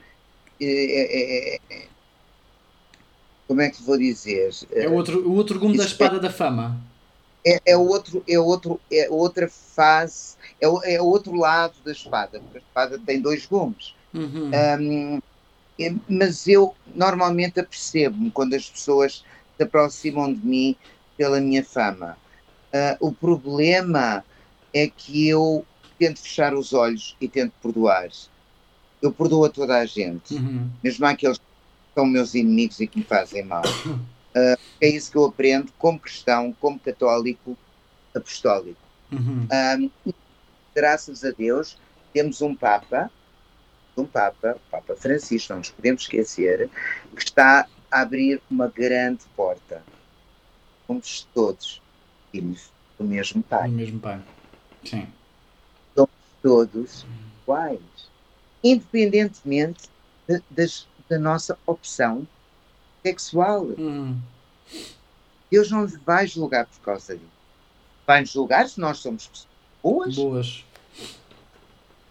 Speaker 2: É, é, como é que vou dizer?
Speaker 1: É o outro, o outro gume da espada da fama.
Speaker 2: É, é, outro, é, outro, é outra fase, é, é outro lado da espada, porque a espada tem dois gumes. Uhum. Um, mas eu normalmente apercebo-me quando as pessoas se aproximam de mim pela minha fama. Uh, o problema é que eu tento fechar os olhos e tento perdoar. Eu perdoo a toda a gente, uhum. mesmo aqueles são meus inimigos e que me fazem mal. Uh, é isso que eu aprendo como cristão, como católico apostólico. Uhum. Um, graças a Deus, temos um Papa, um Papa, o Papa Francisco, não nos podemos esquecer, que está a abrir uma grande porta. Somos todos filhos do mesmo Pai.
Speaker 1: Do mesmo Pai, sim.
Speaker 2: Somos todos iguais, independentemente de, das da nossa opção sexual. Hum. Deus não vai julgar por causa disso. Vai nos julgar se nós somos pessoas boas.
Speaker 1: Boas.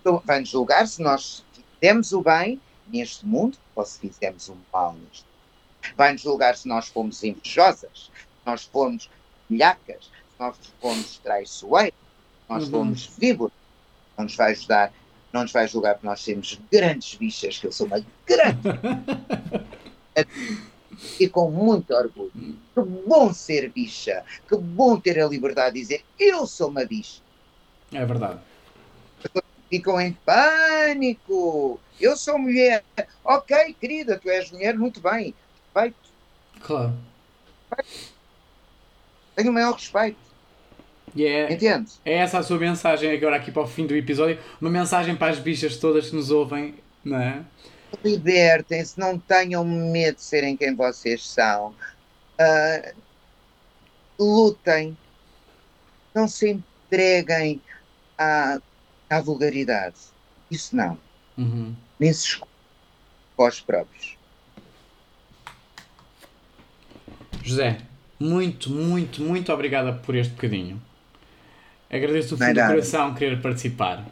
Speaker 2: Então, vai nos julgar se nós fizemos o bem neste mundo ou se fizemos o mal neste mundo. Vai nos julgar se nós fomos invejosas, se nós fomos milhacas, se nós fomos traiçoeiros, se nós uhum. fomos víboras. Não nos vai ajudar não nos vai julgar porque nós temos grandes bichas, que eu sou uma grande. [laughs] e com muito orgulho. Que bom ser bicha. Que bom ter a liberdade de dizer eu sou uma bicha.
Speaker 1: É verdade.
Speaker 2: Ficam em pânico. Eu sou mulher. Ok, querida, tu és mulher, muito bem. Respeito.
Speaker 1: Claro.
Speaker 2: Tenho o maior respeito.
Speaker 1: Yeah. É, Entende? É essa a sua mensagem agora aqui para o fim do episódio. Uma mensagem para as bichas todas que nos ouvem, não é?
Speaker 2: Libertem-se, não tenham medo de serem quem vocês são. Uh, lutem. Não se entreguem à, à vulgaridade. Isso não. Uhum. Nem se escolhem vós próprios.
Speaker 1: José, muito, muito, muito obrigada por este bocadinho. Agradeço o fundo do coração querer participar.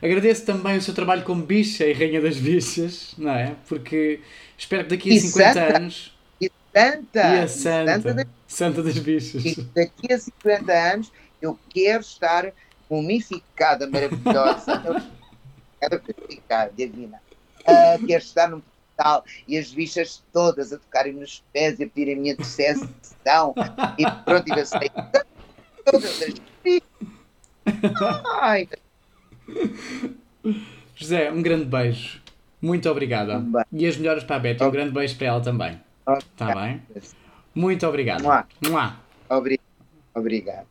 Speaker 1: Agradeço também o seu trabalho como bicha e rainha das bichas, não é? Porque espero que daqui a e 50 santa, anos.
Speaker 2: E santa!
Speaker 1: E a santa, santa, das, santa das bichas.
Speaker 2: E daqui a 50 anos eu quero estar mumificada, maravilhosa. [laughs] quero ficar, divina. Uh, quero estar num pedestal e as bichas todas a tocarem nos pés e a pedir a minha [laughs] intercessão. e pronto, e eu sei. Todas as
Speaker 1: Ai. José, um grande beijo. Muito obrigada. E as melhores para a Betty. Um grande beijo para ela também. Está bem? Muito obrigado. Mua.
Speaker 2: Mua. Obrigado.